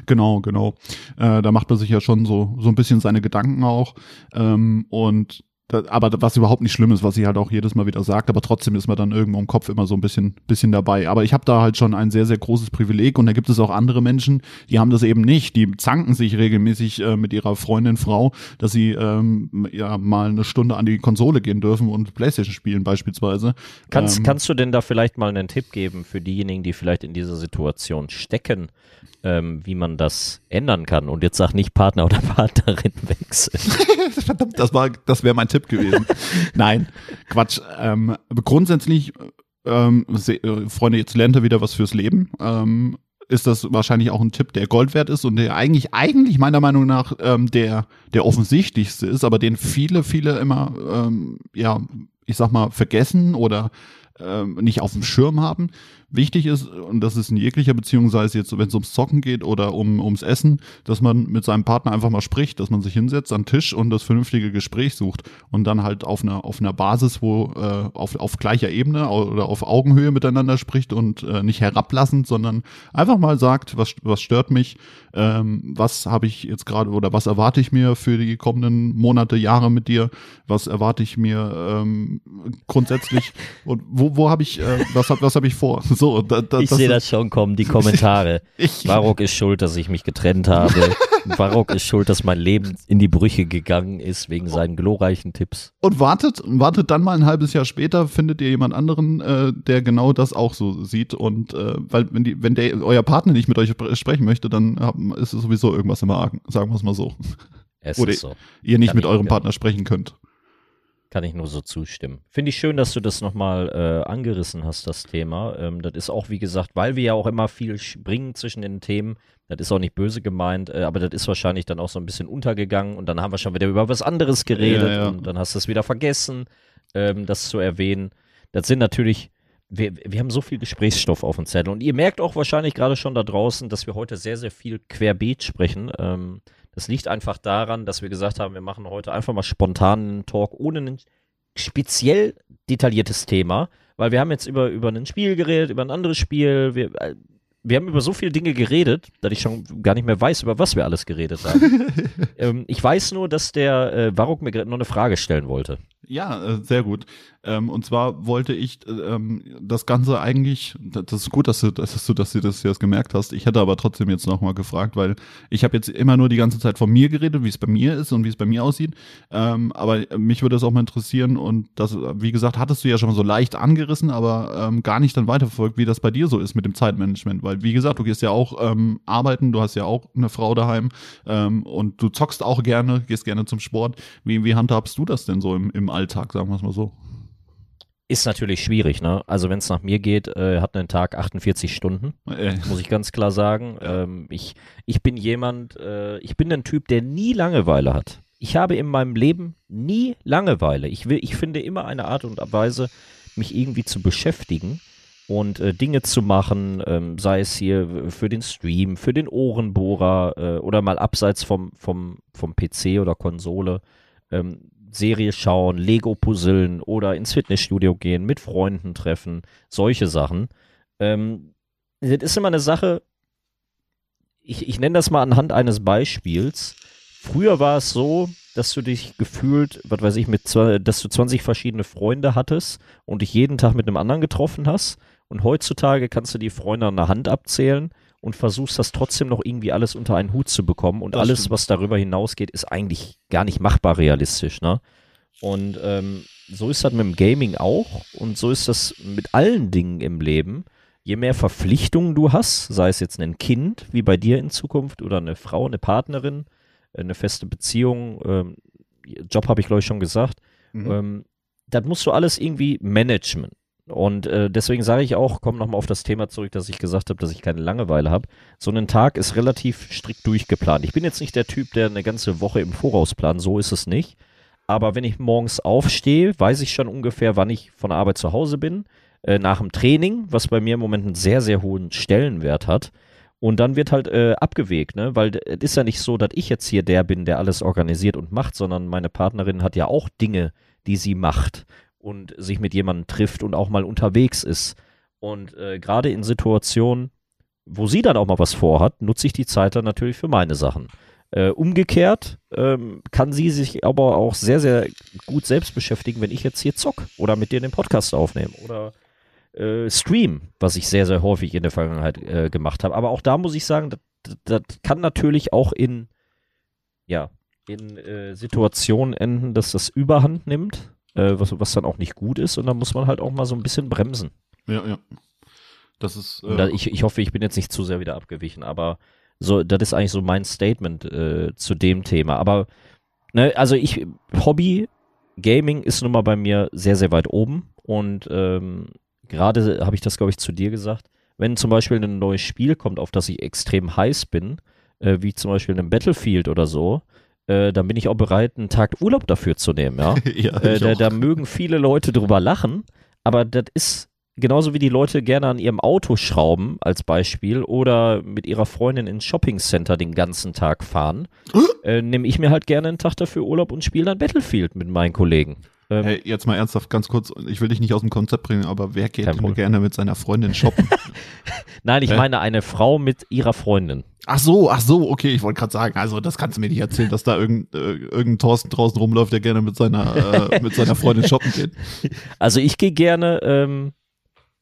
Genau, genau. Äh, da macht man sich ja schon so, so ein bisschen seine Gedanken auch. Ähm, und da, aber was überhaupt nicht schlimm ist, was sie halt auch jedes Mal wieder sagt, aber trotzdem ist man dann irgendwo im Kopf immer so ein bisschen, bisschen dabei. Aber ich habe da halt schon ein sehr, sehr großes Privileg und da gibt es auch andere Menschen, die haben das eben nicht. Die zanken sich regelmäßig äh, mit ihrer Freundin, Frau, dass sie ähm, ja mal eine Stunde an die Konsole gehen dürfen und Playstation spielen beispielsweise. Kannst, Ähm, kannst du denn da vielleicht mal einen Tipp geben für diejenigen, die vielleicht in dieser Situation stecken, ähm, wie man das ändern kann? Und jetzt sag nicht Partner oder <laughs> Partnerin wechseln. <laughs> Verdammt, das war, das wäre mein Tipp gewesen. <laughs> Nein, Quatsch. Ähm, grundsätzlich, ähm, äh, Freunde, jetzt lernt ihr wieder was fürs Leben. Ähm, ist das wahrscheinlich auch ein Tipp, der Gold wert ist und der eigentlich, eigentlich meiner Meinung nach ähm, der, der offensichtlichste ist, aber den viele, viele immer, ähm, ja, ich sag mal, vergessen oder nicht auf dem Schirm haben. Wichtig ist, und das ist in jeglicher Beziehung, sei es jetzt, wenn es ums Zocken geht oder um, ums Essen, dass man mit seinem Partner einfach mal spricht, dass man sich hinsetzt an den Tisch und das vernünftige Gespräch sucht und dann halt auf einer, auf einer Basis, wo äh, auf, auf gleicher Ebene oder auf Augenhöhe miteinander spricht und äh, nicht herablassend, sondern einfach mal sagt, was, was stört mich, ähm, was habe ich jetzt gerade oder was erwarte ich mir für die kommenden Monate, Jahre mit dir, was erwarte ich mir ähm, grundsätzlich <laughs> und wo, wo habe ich, äh, was habe was hab ich vor? So, da, da, Ich sehe das schon kommen, die Kommentare. <laughs> Ich, Varrock ist schuld, dass ich mich getrennt habe. <laughs> Varrock ist schuld, dass mein Leben in die Brüche gegangen ist wegen seinen glorreichen Tipps. und wartet, wartet dann mal ein halbes Jahr später, findet ihr jemand anderen, äh, der genau das auch so sieht. Und äh, weil, wenn die, wenn der euer Partner nicht mit euch spre- sprechen möchte, dann ist es sowieso irgendwas im Argen, sagen wir es mal so. Es Oder- ist so. Ihr nicht Kann mit ich eurem Partner sprechen könnt. Kann ich nur so zustimmen. Finde ich schön, dass du das nochmal äh, angerissen hast, das Thema. Ähm, das ist auch, wie gesagt, weil wir ja auch immer viel springen zwischen den Themen. Das ist auch nicht böse gemeint, äh, aber das ist wahrscheinlich dann auch so ein bisschen untergegangen und dann haben wir schon wieder über was anderes geredet Ja, ja. und dann hast du es wieder vergessen, ähm, das zu erwähnen. Das sind natürlich, wir, wir haben so viel Gesprächsstoff auf dem Zettel und ihr merkt auch wahrscheinlich gerade schon da draußen, dass wir heute sehr, sehr viel querbeet sprechen. Ähm, das liegt einfach daran, dass wir gesagt haben, wir machen heute einfach mal spontan einen Talk ohne ein speziell detailliertes Thema, weil wir haben jetzt über, über ein Spiel geredet, über ein anderes Spiel. Wir, äh, wir haben über so viele Dinge geredet, dass ich schon gar nicht mehr weiß, über was wir alles geredet haben. <laughs> ähm, ich weiß nur, dass der äh, Varrock mir gerade noch eine Frage stellen wollte. Ja, äh, sehr gut. Ähm, und zwar wollte ich äh, ähm, das Ganze eigentlich, das ist gut, dass du, dass du, dass du das jetzt gemerkt hast. Ich hätte aber trotzdem jetzt nochmal gefragt, weil ich habe jetzt immer nur die ganze Zeit von mir geredet, wie es bei mir ist und wie es bei mir aussieht. Ähm, aber mich würde es auch mal interessieren und das, wie gesagt, hattest du ja schon mal so leicht angerissen, aber gar nicht dann weiterverfolgt, wie das bei dir so ist mit dem Zeitmanagement. Weil, wie gesagt, du gehst ja auch arbeiten, du hast ja auch eine Frau daheim und du zockst auch gerne, gehst gerne zum Sport. Wie, wie handhabst du das denn so im, im Alltag, sagen wir es mal so? Ist natürlich schwierig, ne? Also wenn es nach mir geht, äh, hat ein Tag 48 Stunden. Äh, muss ich ganz klar sagen. Ähm, ich, ich bin jemand, äh, ich bin ein Typ, der nie Langeweile hat. Ich habe in meinem Leben nie Langeweile. Ich, will, ich finde immer eine Art und Weise, mich irgendwie zu beschäftigen und äh, Dinge zu machen, ähm, sei es hier für den Stream, für den Ohrenbohrer äh, oder mal abseits vom, vom, vom PC oder Konsole. Ähm, Serie schauen, Lego puzzeln oder ins Fitnessstudio gehen, mit Freunden treffen, solche Sachen. Ähm, das ist immer eine Sache, ich, ich nenne das mal anhand eines Beispiels. Früher war es so, dass du dich gefühlt, was weiß ich, mit dass du 20 verschiedene Freunde hattest und dich jeden Tag mit einem anderen getroffen hast. Und heutzutage kannst du die Freunde an der Hand abzählen und versuchst das trotzdem noch irgendwie alles unter einen Hut zu bekommen und Das alles, stimmt. was darüber hinausgeht, ist eigentlich gar nicht machbar realistisch, ne? Und ähm, so ist das mit dem Gaming auch und so ist das mit allen Dingen im Leben. Je mehr Verpflichtungen du hast, sei es jetzt ein Kind, wie bei dir in Zukunft, oder eine Frau, eine Partnerin, äh, eine feste Beziehung, ähm, Job habe ich glaube ich schon gesagt, Mhm. ähm, das musst du alles irgendwie managen. Und äh, deswegen sage ich auch, komm nochmal auf das Thema zurück, dass ich gesagt habe, dass ich keine Langeweile habe. So ein Tag ist relativ strikt durchgeplant. Ich bin jetzt nicht der Typ, der eine ganze Woche im Voraus plant, so ist es nicht. Aber wenn ich morgens aufstehe, weiß ich schon ungefähr, wann ich von der Arbeit zu Hause bin. Äh, nach dem Training, was bei mir im Moment einen sehr, sehr hohen Stellenwert hat. Und dann wird halt äh, abgewegt, ne? Weil es ist ja nicht so, dass ich jetzt hier der bin, der alles organisiert und macht, sondern meine Partnerin hat ja auch Dinge, die sie macht und sich mit jemandem trifft und auch mal unterwegs ist. Und äh, gerade in Situationen, wo sie dann auch mal was vorhat, nutze ich die Zeit dann natürlich für meine Sachen. Äh, umgekehrt ähm, kann sie sich aber auch sehr, sehr gut selbst beschäftigen, wenn ich jetzt hier zock oder mit dir den Podcast aufnehme oder äh, stream, was ich sehr, sehr häufig in der Vergangenheit äh, gemacht habe. Aber auch da muss ich sagen, das, das kann natürlich auch in, ja, in äh, Situationen enden, dass das Überhand nimmt, äh, was, was dann auch nicht gut ist und dann muss man halt auch mal so ein bisschen bremsen. Ja, ja. Das ist. Und da, Äh, ich, ich hoffe, ich bin jetzt nicht zu sehr wieder abgewichen, aber so, das ist eigentlich so mein Statement äh, zu dem Thema. Aber, ne, also ich, Hobby, Gaming ist nun mal bei mir sehr, sehr weit oben und ähm, gerade habe ich das, glaube ich, zu dir gesagt, wenn zum Beispiel ein neues Spiel kommt, auf das ich extrem heiß bin, äh, wie zum Beispiel ein Battlefield oder so, äh, dann bin ich auch bereit, einen Tag Urlaub dafür zu nehmen, ja. <laughs> ja, Äh, da, da mögen viele Leute drüber lachen, aber das ist genauso wie die Leute gerne an ihrem Auto schrauben, als Beispiel, oder mit ihrer Freundin ins Shoppingcenter den ganzen Tag fahren, <gasps> äh, nehme ich mir halt gerne einen Tag dafür Urlaub und spiele dann Battlefield mit meinen Kollegen. Ähm, Hey, jetzt mal ernsthaft, ganz kurz, ich will dich nicht aus dem Konzept bringen, aber wer geht denn gerne mit seiner Freundin shoppen? <laughs> Nein, ich Hä? meine eine Frau mit ihrer Freundin. ach so, ach so, okay, ich wollte gerade sagen, also das kannst du mir nicht erzählen, dass da irgendein, äh, irgendein Thorsten draußen rumläuft, der gerne mit seiner, äh, mit seiner Freundin shoppen geht. <laughs> Also ich gehe gerne ähm,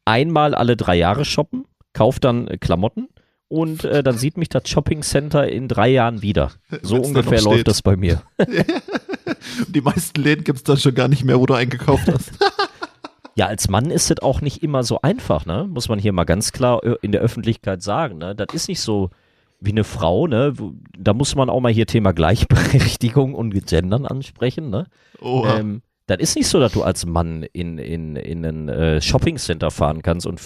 einmal alle drei Jahre shoppen, kaufe dann äh, Klamotten und äh, dann sieht mich das Shoppingcenter in drei Jahren wieder. So Wenn's ungefähr läuft steht. das bei mir. <laughs> Die meisten Läden gibt's dann schon gar nicht mehr, wo du eingekauft hast. <laughs> Ja, als Mann ist es auch nicht immer so einfach, ne? Muss man hier mal ganz klar ö- in der Öffentlichkeit sagen, ne? Das ist nicht so wie eine Frau, ne? Da muss man auch mal hier Thema Gleichberechtigung und Gendern ansprechen, ne? Oh, Ähm, das ist nicht so, dass du als Mann in, in, in ein äh, Shoppingcenter fahren kannst und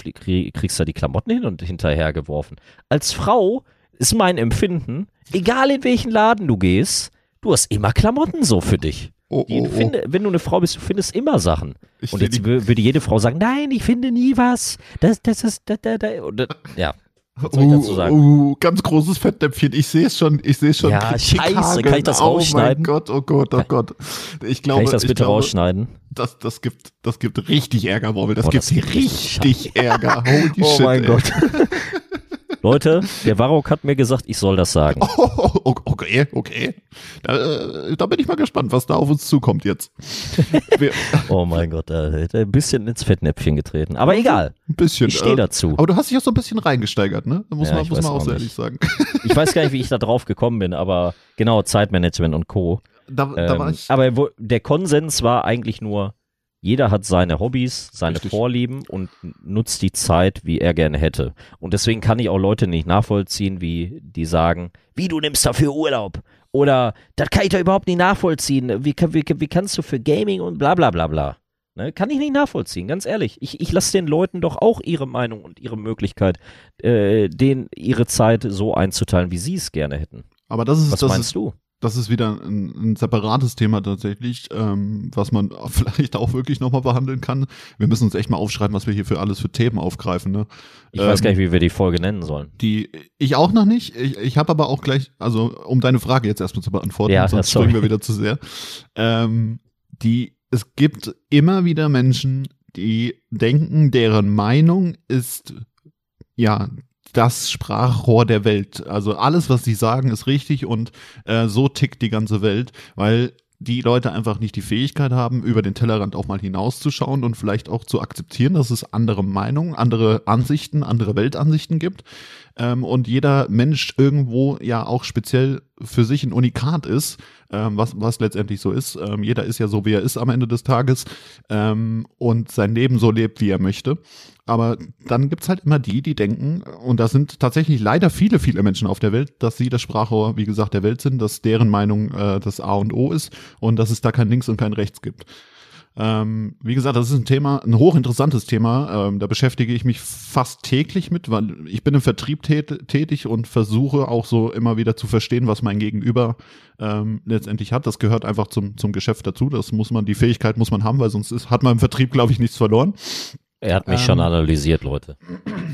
kriegst da die Klamotten hin und hinterher geworfen. Als Frau ist mein Empfinden, egal in welchen Laden du gehst, du hast immer Klamotten so für dich. oh, oh, oh. finde, wenn du eine Frau bist, du findest immer Sachen. Ich Und jetzt würde jede Frau sagen, nein, ich finde nie was. Das, das ist, da, da, da. Und, das- ja, was soll ich dazu sagen? Uh, uh, ganz großes Fettnäpfchen. Ich sehe es schon, ich sehe es schon. Ja, scheiße, kann ich das hageln. Oh rausschneiden? mein Gott, oh Gott, oh Gott. Ich glaube, Kann ich das bitte glaube, rausschneiden? Das, das gibt, das gibt richtig Ärger, Wobbel. Das Oh, gibt das gibt richtig Ärger. Holy <laughs> oh shit. mein ey. Gott. <laughs> Leute, der Warok hat mir gesagt, ich soll das sagen. <laughs> Oh, okay, okay. Da, äh, da bin ich mal gespannt, was da auf uns zukommt jetzt. <laughs> Oh mein Gott, da hätte er ein bisschen ins Fettnäpfchen getreten. Aber egal, ein bisschen. ich stehe äh, dazu. Aber du hast dich auch so ein bisschen reingesteigert, ne? Da muss Ja, man, muss man auch auch so ehrlich sagen. <laughs> Ich weiß gar nicht, wie ich da drauf gekommen bin, aber genau, Zeitmanagement und Co. Da, da war Ähm, ich. aber der Konsens war eigentlich nur, jeder hat seine Hobbys, seine Richtig. Vorlieben und nutzt die Zeit, wie er gerne hätte. Und deswegen kann ich auch Leute nicht nachvollziehen, wie die sagen, wie du nimmst dafür Urlaub. Oder das kann ich doch überhaupt nicht nachvollziehen. Wie, wie, wie kannst du für Gaming und bla bla bla bla. Ne, kann ich nicht nachvollziehen, ganz ehrlich. Ich, ich lasse den Leuten doch auch ihre Meinung und ihre Möglichkeit, äh, denen ihre Zeit so einzuteilen, wie sie es gerne hätten. Aber das ist, Was das meinst ist, du? Das ist wieder ein, ein separates Thema tatsächlich, ähm, was man <laughs> vielleicht auch wirklich nochmal behandeln kann. Wir müssen uns echt mal aufschreiben, was wir hier für alles für Themen aufgreifen, ne? Ich weiß Ähm, gar nicht, wie wir die Folge nennen sollen. Die, ich auch noch nicht. Ich, ich habe aber auch gleich, also um deine Frage jetzt erstmal zu beantworten, Ja, sonst springen wir wieder zu sehr. Ähm, die, es gibt immer wieder Menschen, die denken, deren Meinung ist, ja, das Sprachrohr der Welt. Also alles, was sie sagen, ist richtig und äh, so tickt die ganze Welt, weil die Leute einfach nicht die Fähigkeit haben, über den Tellerrand auch mal hinauszuschauen und vielleicht auch zu akzeptieren, dass es andere Meinungen, andere Ansichten, andere Weltansichten gibt. Ähm, und jeder Mensch irgendwo ja auch speziell für sich ein Unikat ist, ähm, was, was letztendlich so ist. Ähm, jeder ist ja so, wie er ist am Ende des Tages ähm, und sein Leben so lebt, wie er möchte. Aber dann gibt's halt immer die, die denken, und da sind tatsächlich leider viele, viele Menschen auf der Welt, dass sie das Sprachrohr, wie gesagt, der Welt sind, dass deren Meinung äh, das A und O ist und dass es da kein Links und kein Rechts gibt. Ähm, wie gesagt, das ist ein Thema, ein hochinteressantes Thema. Ähm, da beschäftige ich mich fast täglich mit, weil ich bin im Vertrieb tät tätig und versuche auch so immer wieder zu verstehen, was mein Gegenüber ähm, letztendlich hat. Das gehört einfach zum, zum Geschäft dazu. Das muss man, die Fähigkeit muss man haben, weil sonst ist, hat man im Vertrieb, glaube ich, nichts verloren. Er hat mich ähm, schon analysiert, Leute.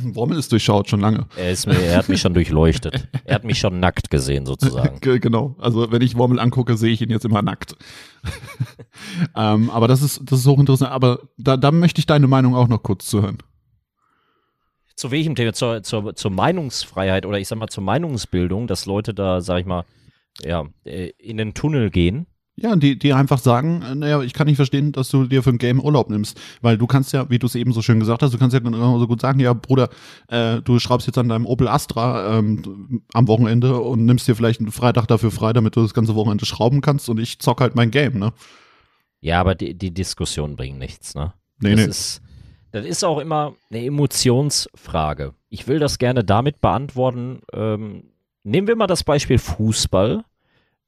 Wormel ist durchschaut schon lange. Er, ist mir, er hat mich schon durchleuchtet. Er hat mich schon nackt gesehen, sozusagen. <laughs> genau. Also wenn ich Wormel angucke, sehe ich ihn jetzt immer nackt. <laughs> ähm, aber das ist, das ist hochinteressant. Aber da, da möchte ich deine Meinung auch noch kurz zu hören. Zu welchem Thema? Zur, zur, zur Meinungsfreiheit oder ich sag mal zur Meinungsbildung, dass Leute da, sag ich mal, ja, äh, in den Tunnel gehen ja, die, die einfach sagen, äh, naja, ich kann nicht verstehen, dass du dir für ein Game Urlaub nimmst. Weil du kannst ja, wie du es eben so schön gesagt hast, du kannst ja so gut sagen, ja, Bruder, äh, du schraubst jetzt an deinem Opel Astra ähm, am Wochenende und nimmst dir vielleicht einen Freitag dafür frei, damit du das ganze Wochenende schrauben kannst und ich zock halt mein Game, ne? Ja, aber die, die Diskussion bringt nichts, ne? Nee, das nee. Ist, das ist auch immer eine Emotionsfrage. Ich will das gerne damit beantworten. Ähm, nehmen wir mal das Beispiel Fußball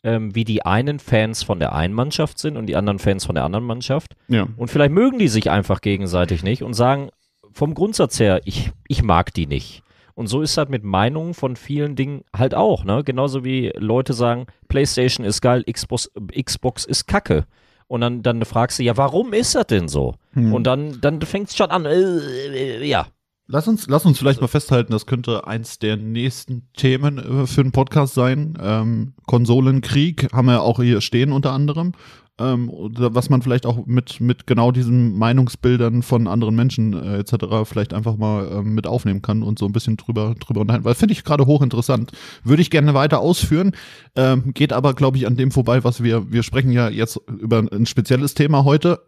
ähm, wie die einen Fans von der einen Mannschaft sind und die anderen Fans von der anderen Mannschaft. Ja. Und vielleicht mögen die sich einfach gegenseitig nicht und sagen vom Grundsatz her, ich, ich mag die nicht. Und so ist halt mit Meinungen von vielen Dingen halt auch, ne? Genauso wie Leute sagen, PlayStation ist geil, Xbox, Xbox ist kacke. Und dann, dann fragst du, ja, warum ist das denn so? Hm. Und dann, dann fängt es schon an, äh, äh, ja, Lass uns, lass uns vielleicht mal festhalten, das könnte eins der nächsten Themen äh, für einen Podcast sein. Ähm, Konsolenkrieg haben wir auch hier stehen unter anderem. Ähm, was man vielleicht auch mit, mit genau diesen Meinungsbildern von anderen Menschen äh, etc. vielleicht einfach mal ähm, mit aufnehmen kann und so ein bisschen drüber, drüber unterhalten. Weil finde ich gerade hochinteressant. Würde ich gerne weiter ausführen, ähm, geht aber, glaube ich, an dem vorbei, was wir, wir sprechen ja jetzt über ein spezielles Thema heute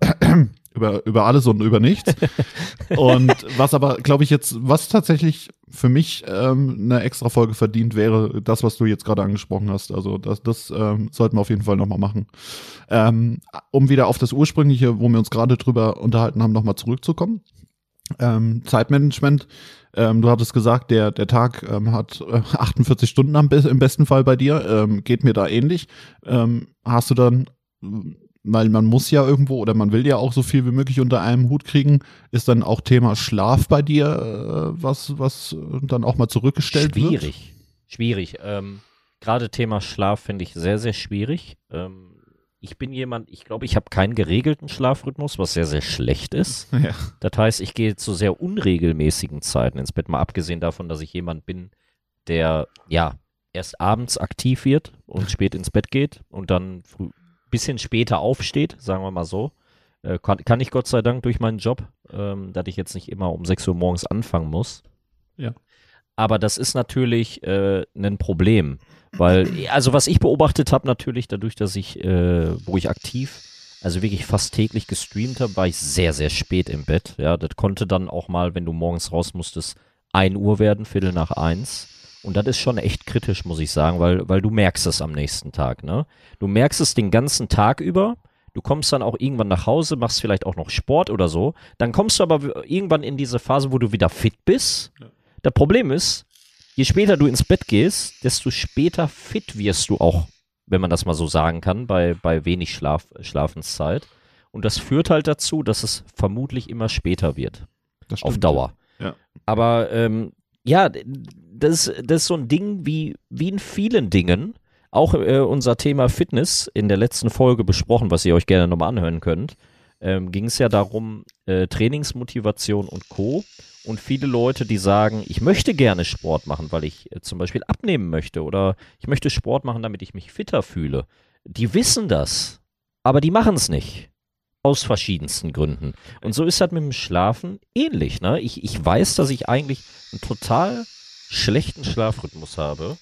über, über alles und über nichts. <laughs> und was aber, glaube ich, jetzt, was tatsächlich für mich ähm, eine extra Folge verdient wäre, das, was du jetzt gerade angesprochen hast. Also das, das ähm, sollten wir auf jeden Fall nochmal machen. Ähm, um wieder auf das Ursprüngliche, wo wir uns gerade drüber unterhalten haben, nochmal zurückzukommen. Ähm, Zeitmanagement. Ähm, du hattest gesagt, der, der Tag ähm, hat äh, 48 Stunden am, im besten Fall bei dir. Ähm, geht mir da ähnlich. Ähm, hast du dann weil man muss ja irgendwo oder man will ja auch so viel wie möglich unter einem Hut kriegen, ist dann auch Thema Schlaf bei dir, äh, was, was dann auch mal zurückgestellt schwierig. wird? Schwierig, schwierig. Ähm, Gerade Thema Schlaf finde ich sehr, sehr schwierig. Ähm, ich bin jemand, ich glaube, ich habe keinen geregelten Schlafrhythmus, was sehr, sehr schlecht ist. <laughs> Ja. Das heißt, ich gehe zu sehr unregelmäßigen Zeiten ins Bett, mal abgesehen davon, dass ich jemand bin, der ja erst abends aktiv wird und spät ins Bett geht und dann früh, bisschen später aufsteht, sagen wir mal so. Äh, kann, kann ich Gott sei Dank durch meinen Job, ähm, dass ich jetzt nicht immer um 6 Uhr morgens anfangen muss. Ja. Aber das ist natürlich äh, ein Problem, weil, also was ich beobachtet habe, natürlich dadurch, dass ich, äh, wo ich aktiv, also wirklich fast täglich gestreamt habe, war ich sehr, sehr spät im Bett. Ja, das konnte dann auch mal, wenn du morgens raus musstest, 1 Uhr werden, Viertel nach eins. Und das ist schon echt kritisch, muss ich sagen, weil, weil du merkst es am nächsten Tag, ne? Du merkst es den ganzen Tag über. Du kommst dann auch irgendwann nach Hause, machst vielleicht auch noch Sport oder so. Dann kommst du aber irgendwann in diese Phase, wo du wieder fit bist. Ja. Das Problem ist, je später du ins Bett gehst, desto später fit wirst du auch, wenn man das mal so sagen kann, bei, bei wenig Schlaf, Schlafenszeit. Und das führt halt dazu, dass es vermutlich immer später wird. Auf Dauer. Ja. Aber ähm, ja, das, das ist so ein Ding wie, wie in vielen Dingen. Auch äh, unser Thema Fitness in der letzten Folge besprochen, was ihr euch gerne nochmal anhören könnt, ähm, ging es ja darum, äh, Trainingsmotivation und Co. Und viele Leute, die sagen, ich möchte gerne Sport machen, weil ich äh, zum Beispiel abnehmen möchte oder ich möchte Sport machen, damit ich mich fitter fühle. Die wissen das, aber die machen es nicht. Aus verschiedensten Gründen. Und so ist das mit dem Schlafen ähnlich. Ne? Ich, ich weiß, dass ich eigentlich einen total schlechten Schlafrhythmus habe.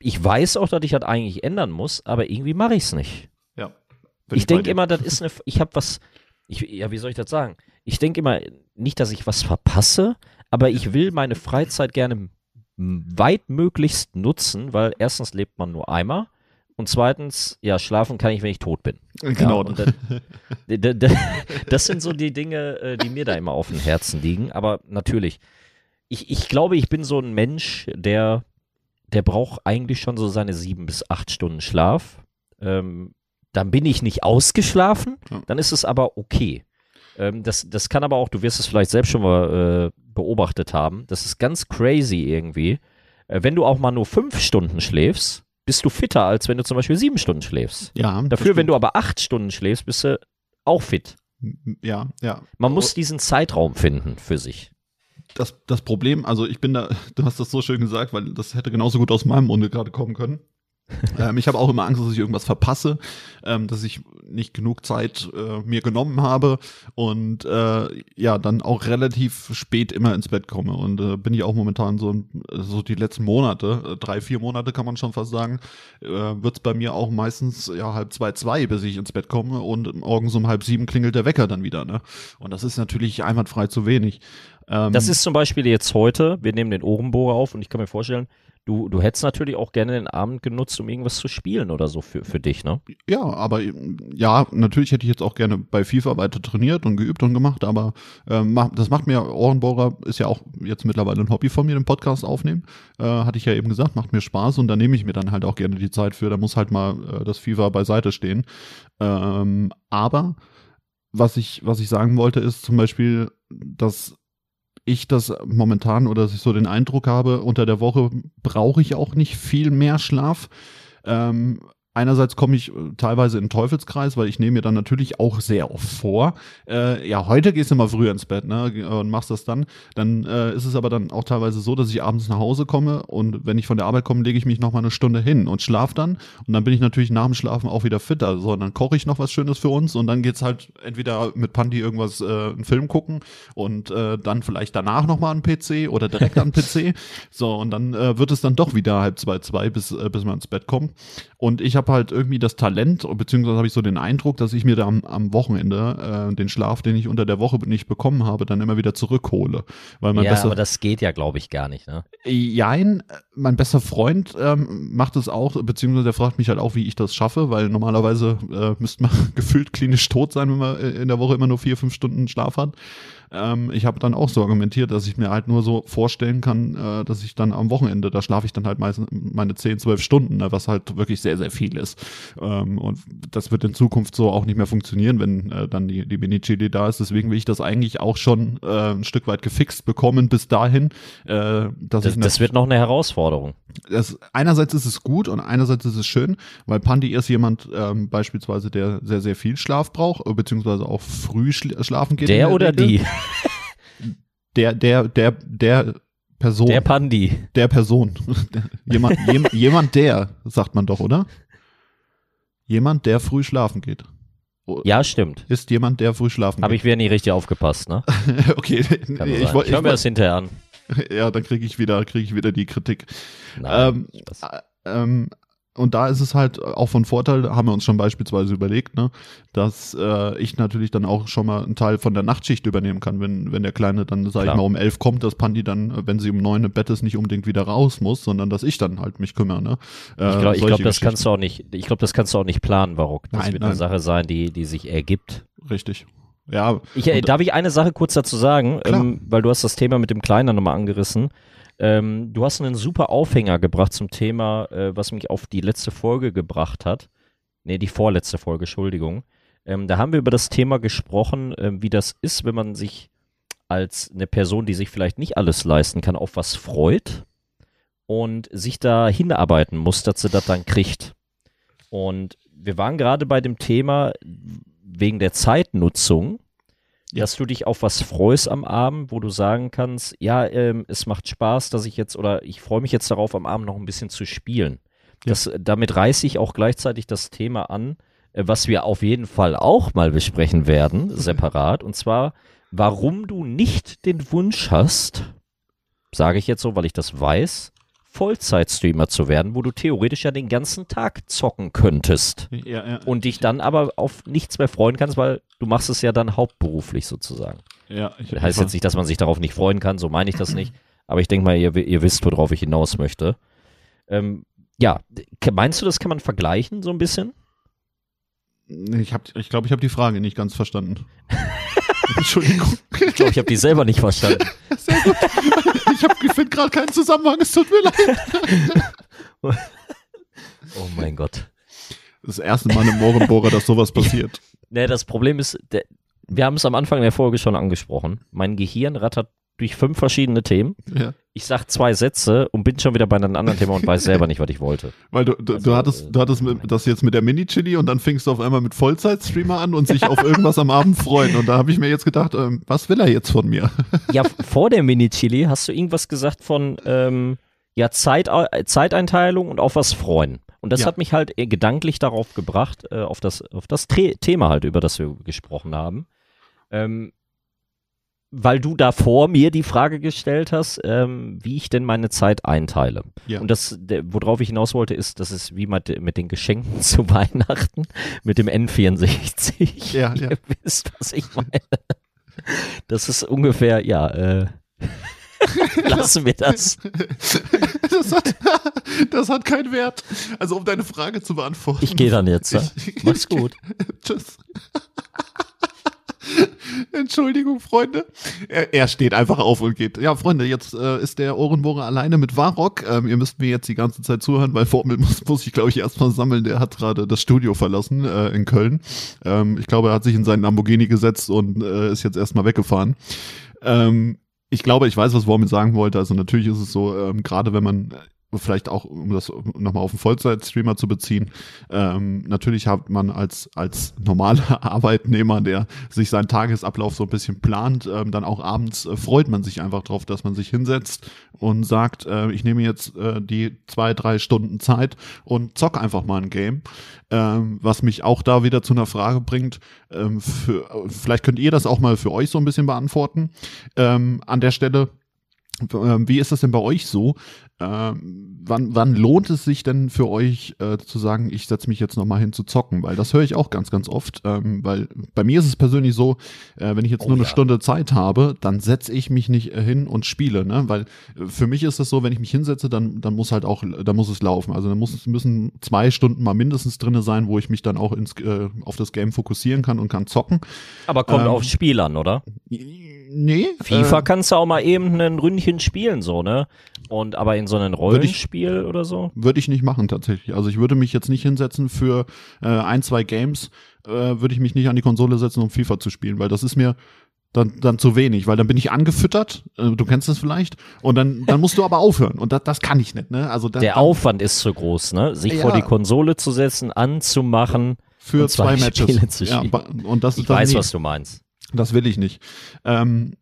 Ich weiß auch, dass ich das eigentlich ändern muss, aber irgendwie mache ich es nicht. Ja. Ich, ich denke immer, das ist eine. Ich habe was. Ich, ja, wie soll ich das sagen? Ich denke immer nicht, dass ich was verpasse, aber ich will meine Freizeit gerne weitmöglichst nutzen, weil erstens lebt man nur einmal und zweitens, ja, schlafen kann ich, wenn ich tot bin. Genau. Ja, und dann, d- d- d- <laughs> das sind so die Dinge, äh, die mir da immer auf dem Herzen liegen. Aber natürlich, ich, ich glaube, ich bin so ein Mensch, der, der braucht eigentlich schon so seine sieben bis acht Stunden Schlaf. Ähm, dann bin ich nicht ausgeschlafen, dann ist es aber okay. Ähm, das, das kann aber auch, du wirst es vielleicht selbst schon mal äh, beobachtet haben, das ist ganz crazy irgendwie. Äh, wenn du auch mal nur fünf Stunden schläfst, bist du fitter, als wenn du zum Beispiel sieben Stunden schläfst. Ja, Dafür, wenn du aber acht Stunden schläfst, bist du auch fit. Ja, ja. Man muss diesen Zeitraum finden für sich. Das, das Problem, also ich bin da, <laughs> du hast das so schön gesagt, weil das hätte genauso gut aus meinem Munde gerade kommen können. <laughs> ähm, ich habe auch immer Angst, dass ich irgendwas verpasse, ähm, dass ich nicht genug Zeit äh, mir genommen habe und äh, ja, dann auch relativ spät immer ins Bett komme. Und äh, bin ich auch momentan so, so die letzten Monate, äh, drei, vier Monate kann man schon fast sagen, äh, wird es bei mir auch meistens ja halb zwei, zwei, bis ich ins Bett komme und morgens um halb sieben klingelt der Wecker dann wieder. Ne? Und das ist natürlich einwandfrei zu wenig. Ähm, Das ist zum Beispiel jetzt heute, wir nehmen den Ohrenbohrer auf und ich kann mir vorstellen, du, du hättest natürlich auch gerne den Abend genutzt, um irgendwas zu spielen oder so für, für dich, ne? Ja, aber ja, natürlich hätte ich jetzt auch gerne bei FIFA weiter trainiert und geübt und gemacht, aber mach- das macht mir, Ohrenbohrer ist ja auch jetzt mittlerweile ein Hobby von mir, den Podcast aufnehmen. Äh, hatte ich ja eben gesagt, macht mir Spaß und da nehme ich mir dann halt auch gerne die Zeit für. Da muss halt mal äh, das FIFA beiseite stehen. Ähm, aber was ich, was ich sagen wollte, ist zum Beispiel, dass ich das momentan oder dass ich so den Eindruck habe, unter der Woche brauche ich auch nicht viel mehr Schlaf. Ähm, einerseits komme ich äh, teilweise in den Teufelskreis, weil ich nehme mir dann natürlich auch sehr oft vor, äh, ja, heute gehst du mal früher ins Bett ne, und machst das dann. Dann äh, ist es aber dann auch teilweise so, dass ich abends nach Hause komme und wenn ich von der Arbeit komme, lege ich mich noch mal eine Stunde hin und schlaf dann und dann bin ich natürlich nach dem Schlafen auch wieder fitter. So, und dann koche ich noch was Schönes für uns und dann geht's halt entweder mit Pandi irgendwas, äh, einen Film gucken und äh, dann vielleicht danach noch mal an den PC oder direkt an den PC. So, und dann äh, wird es dann doch wieder halb zwei, zwei, bis, äh, bis man ins Bett kommt. Und ich habe halt irgendwie das Talent, beziehungsweise habe ich so den Eindruck, dass ich mir da am, am Wochenende äh, den Schlaf, den ich unter der Woche nicht bekommen habe, dann immer wieder zurückhole. Weil man ja, besser, aber das geht ja, glaube ich, gar nicht, ne? Jein, mein bester Freund ähm, macht es auch, beziehungsweise der fragt mich halt auch, wie ich das schaffe, weil normalerweise äh, müsste man <laughs> gefühlt klinisch tot sein, wenn man äh, in der Woche immer nur vier, fünf Stunden Schlaf hat. Ähm, ich habe dann auch so argumentiert, dass ich mir halt nur so vorstellen kann, äh, dass ich dann am Wochenende, da schlafe ich dann halt meistens meine 10, 12 Stunden, ne, was halt wirklich sehr, sehr viel ist. Ähm, und das wird in Zukunft so auch nicht mehr funktionieren, wenn äh, dann die, die Mini-Chili da ist. Deswegen will ich das eigentlich auch schon äh, ein Stück weit gefixt bekommen bis dahin, äh, dass Das, ich das wird noch eine Herausforderung. das, einerseits ist es gut und einerseits ist es schön, weil Pandi ist jemand ähm, beispielsweise, der sehr, sehr viel Schlaf braucht, äh, beziehungsweise auch früh schla schlafen geht. Der oder Regel. die? Der, der, der, der Person. Der Pandi. der Person. <laughs> jemand, jem, jemand, der, sagt man doch, oder? Jemand, der früh schlafen geht. Ja, stimmt. Ist jemand, der früh schlafen Habe geht. ich wieder nicht richtig aufgepasst, ne? <laughs> okay, Kann ich ich höre mir das hinterher an. <laughs> ja, dann kriege ich wieder, kriege ich wieder die Kritik. Nein, Ähm, Spaß. Ä- ähm, und da ist es halt auch von Vorteil, haben wir uns schon beispielsweise überlegt, ne, dass äh, ich natürlich dann auch schon mal einen Teil von der Nachtschicht übernehmen kann, wenn, wenn der Kleine dann, sag ich Klar. mal, um elf kommt, dass Pandi dann, wenn sie um neun im Bett ist, nicht unbedingt wieder raus muss, sondern dass ich dann halt mich kümmere. Ne? Äh, ich glaube, glaub, das kannst du auch nicht, ich glaube, das kannst du auch nicht planen, Barock. Das Nein, wird nein. eine Sache sein, die, die sich ergibt. Richtig. Ja, Ich, äh, darf ich eine Sache kurz dazu sagen, ähm, weil du hast das Thema mit dem Kleinen nochmal angerissen. Ähm, du hast einen super Aufhänger gebracht zum Thema, äh, was mich auf die letzte Folge gebracht hat. Nee, die vorletzte Folge, Entschuldigung. Ähm, da haben wir über das Thema gesprochen, ähm, wie das ist, wenn man sich als eine Person, die sich vielleicht nicht alles leisten kann, auf was freut und sich da hinarbeiten muss, dass sie das dann kriegt. Und wir waren gerade bei dem Thema wegen der Zeitnutzung. Dass du dich auf was freust am Abend, wo du sagen kannst, ja, ähm, es macht Spaß, dass ich jetzt oder ich freue mich jetzt darauf, am Abend noch ein bisschen zu spielen. Ja. Das, damit reiße ich auch gleichzeitig das Thema an, äh, was wir auf jeden Fall auch mal besprechen werden, <laughs> separat, und zwar, warum du nicht den Wunsch hast, sage ich jetzt so, weil ich das weiß, Vollzeitstreamer zu werden, wo du theoretisch ja den ganzen Tag zocken könntest ja, ja, und dich dann aber auf nichts mehr freuen kannst, weil du machst es ja dann hauptberuflich sozusagen. ja, ich, Das heißt jetzt nicht, dass man sich darauf nicht freuen kann, so meine ich das nicht. Aber ich denke mal, ihr, ihr wisst, worauf ich hinaus möchte. Ähm, ja, meinst du, das kann man vergleichen so ein bisschen? Ich glaube, ich, glaub, ich habe die Frage nicht ganz verstanden. <laughs> Entschuldigung. Ich glaube, ich habe die selber nicht verstanden. <laughs> Sehr gut. Ich, finde gerade keinen Zusammenhang, es tut mir leid. <laughs> Oh mein Gott. Das erste Mal im Mohrenbohrer, dass sowas <laughs> passiert. Ne, das Problem ist, der, wir haben es am Anfang der Folge schon angesprochen. Mein Gehirn rattert durch fünf verschiedene Themen. Ja. Ich sag zwei Sätze und bin schon wieder bei einem anderen Thema und weiß selber nicht, was ich wollte. Weil du, du, Also, du hattest, äh, du hattest mit, das jetzt mit der Mini-Chili und dann fingst du auf einmal mit Vollzeit-Streamer an und sich auf irgendwas am Abend freuen. Und da habe ich mir jetzt gedacht, ähm, was will er jetzt von mir? <laughs> Ja, vor der Mini-Chili hast du irgendwas gesagt von ähm, ja, Zeit, Zeiteinteilung und auf was freuen. Und das Ja. hat mich halt äh, gedanklich darauf gebracht, äh, auf das, auf das Thema halt, über das wir gesprochen haben. Ähm, weil du davor mir die Frage gestellt hast, ähm, wie ich denn meine Zeit einteile. Ja. Und das, der, worauf ich hinaus wollte, ist, dass es wie mit, mit den Geschenken <laughs> zu Weihnachten, mit dem N64. Ja, <laughs> ja. Ihr wisst, was ich meine. Das ist ungefähr, ja, äh, <laughs> lassen wir das. Das hat, das hat keinen Wert. Also um deine Frage zu beantworten. Ich gehe dann jetzt. Ja? Ich- Mach's gut. Tschüss. <laughs> Entschuldigung, Freunde. Er, er steht einfach auf und geht. Ja, Freunde, jetzt äh, ist der Ohrenbohrer alleine mit Warrock. Ähm, ihr müsst mir jetzt die ganze Zeit zuhören, weil Formel <laughs> muss, muss ich, glaube ich, erstmal sammeln. Der hat gerade das Studio verlassen äh, in Köln. Ähm, ich glaube, er hat sich in seinen Lamborghini gesetzt und äh, ist jetzt erstmal weggefahren. Ähm, ich glaube, ich weiß, was Wormel sagen wollte. Also natürlich ist es so, ähm, gerade wenn man vielleicht auch, um das nochmal auf einen Vollzeit-Streamer zu beziehen, ähm, natürlich hat man als, als normaler <laughs> Arbeitnehmer, der sich seinen Tagesablauf so ein bisschen plant, ähm, dann auch abends äh, freut man sich einfach drauf, dass man sich hinsetzt und sagt, äh, ich nehme jetzt äh, die zwei, drei Stunden Zeit und zock einfach mal ein Game. Ähm, was mich auch da wieder zu einer Frage bringt, ähm, für, vielleicht könnt ihr das auch mal für euch so ein bisschen beantworten. Ähm, an der Stelle, ähm, wie ist das denn bei euch so? Ähm, wann, wann lohnt es sich denn für euch äh, zu sagen, ich setze mich jetzt nochmal hin zu zocken? Weil das höre ich auch ganz, ganz oft. Ähm, weil bei mir ist es persönlich so, äh, wenn ich jetzt Oh nur eine ja. Stunde Zeit habe, dann setze ich mich nicht äh, hin und spiele. Ne? Weil äh, für mich ist es so, wenn ich mich hinsetze, dann, dann muss halt auch, dann muss es laufen. Also dann muss, müssen zwei Stunden mal mindestens drinne sein, wo ich mich dann auch ins, äh, auf das Game fokussieren kann und kann zocken. Aber kommt Ähm, auf Spiel an, oder? Nee. FIFA kannst du auch mal eben ein Ründchen spielen, so, ne? Und aber in so einem Rollenspiel oder so? Würde ich nicht machen tatsächlich. Also ich würde mich jetzt nicht hinsetzen für äh, ein, zwei Games, äh, würde ich mich nicht an die Konsole setzen, um FIFA zu spielen, weil das ist mir dann, dann zu wenig, weil dann bin ich angefüttert, äh, du kennst das vielleicht, und dann, dann musst du aber aufhören. Und das, das kann ich nicht, ne? Also das, Der Aufwand ist zu groß, ne? Sich Ja. vor die Konsole zu setzen, anzumachen. für zwei zwei Matches. Spiele zu ja, und das Ich ist weiß, nie. was du meinst. Das will ich nicht. Ähm,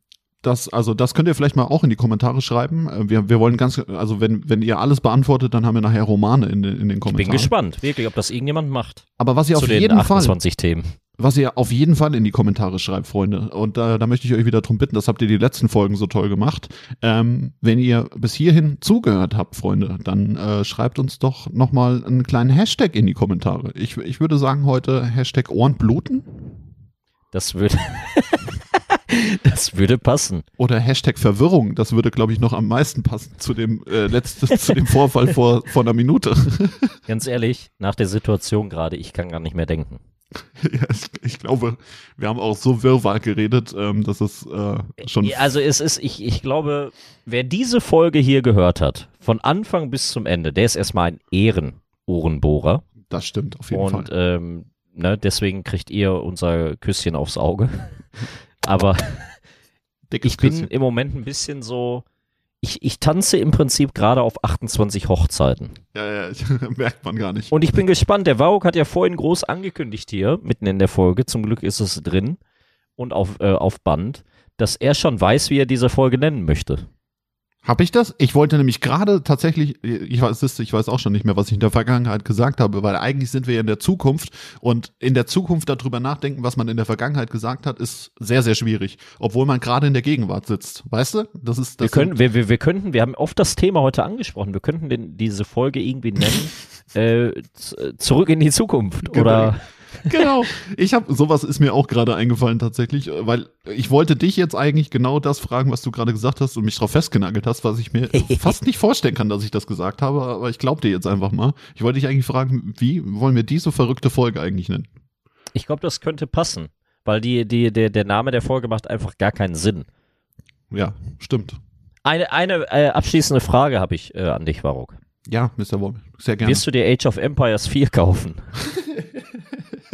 das, also das könnt ihr vielleicht mal auch in die Kommentare schreiben. Äh, Wir, wir wollen ganz, also wenn, wenn ihr alles beantwortet, dann haben wir nachher Romane in, den- in den Ich Kommentaren. bin gespannt, wirklich, ob das irgendjemand macht. Aber was ihr zu auf den jeden Fall 28 Themen. was ihr auf jeden Fall in die Kommentare schreibt, Freunde. Und da, da möchte ich euch wieder drum bitten, das habt ihr die letzten Folgen so toll gemacht. Ähm, wenn ihr bis hierhin zugehört habt, Freunde, dann äh, schreibt uns doch nochmal einen kleinen Hashtag in die Kommentare. Ich, ich würde sagen heute Hashtag Ohrenbluten Das würde. <laughs> <laughs> das würde passen. oder Hashtag Verwirrung. Das würde, glaube ich, noch am meisten passen zu dem, äh, letzten, zu dem Vorfall vor, vor einer Minute. <laughs> Ganz ehrlich, nach der Situation gerade, ich kann gar nicht mehr denken. ja, ich, ich glaube, wir haben auch so wirrwarr geredet, ähm, dass es äh, schon Ja, Also es ist, ich, ich glaube, wer diese Folge hier gehört hat, von Anfang bis zum Ende, der ist erstmal ein Ehrenohrenbohrer. das stimmt auf jeden Und Fall. ähm, ne, deswegen kriegt ihr unser Küsschen aufs Auge. Aber <laughs> ich bin im Moment ein bisschen so. Ich, ich tanze im Prinzip gerade auf 28 Hochzeiten. Ja, ja, <laughs> merkt man gar nicht. Und ich bin gespannt. Der Waruk hat ja vorhin groß angekündigt hier, mitten in der Folge. Zum Glück ist es drin und auf, äh, auf Band, dass er schon weiß, wie er diese Folge nennen möchte. Hab ich das? Ich wollte nämlich gerade tatsächlich, ich weiß, ich weiß auch schon nicht mehr, was ich in der Vergangenheit gesagt habe, weil eigentlich sind wir ja in der Zukunft und in der Zukunft darüber nachdenken, was man in der Vergangenheit gesagt hat, ist sehr, sehr schwierig, obwohl man gerade in der Gegenwart sitzt. Weißt du? Das ist das Wir, können, wir, wir, wir könnten, wir haben oft das Thema heute angesprochen, wir könnten den, diese Folge irgendwie nennen, <laughs> äh, zurück in die Zukunft Genau. oder genau. Ich habe sowas ist mir auch gerade eingefallen tatsächlich, weil ich wollte dich jetzt eigentlich genau das fragen, was du gerade gesagt hast und mich darauf festgenagelt hast, was ich mir <laughs> fast nicht vorstellen kann, dass ich das gesagt habe, aber ich glaube dir jetzt einfach mal. Ich wollte dich eigentlich fragen, wie wollen wir diese verrückte Folge eigentlich nennen? Ich glaube, das könnte passen, weil die, die, der, der Name der Folge macht einfach gar keinen Sinn. Ja, stimmt. Eine, eine äh, abschließende Frage habe ich äh, an dich, Warok. Ja, Mr. Wobbel, sehr gerne. Wirst du dir Age of Empires 4 kaufen? <laughs>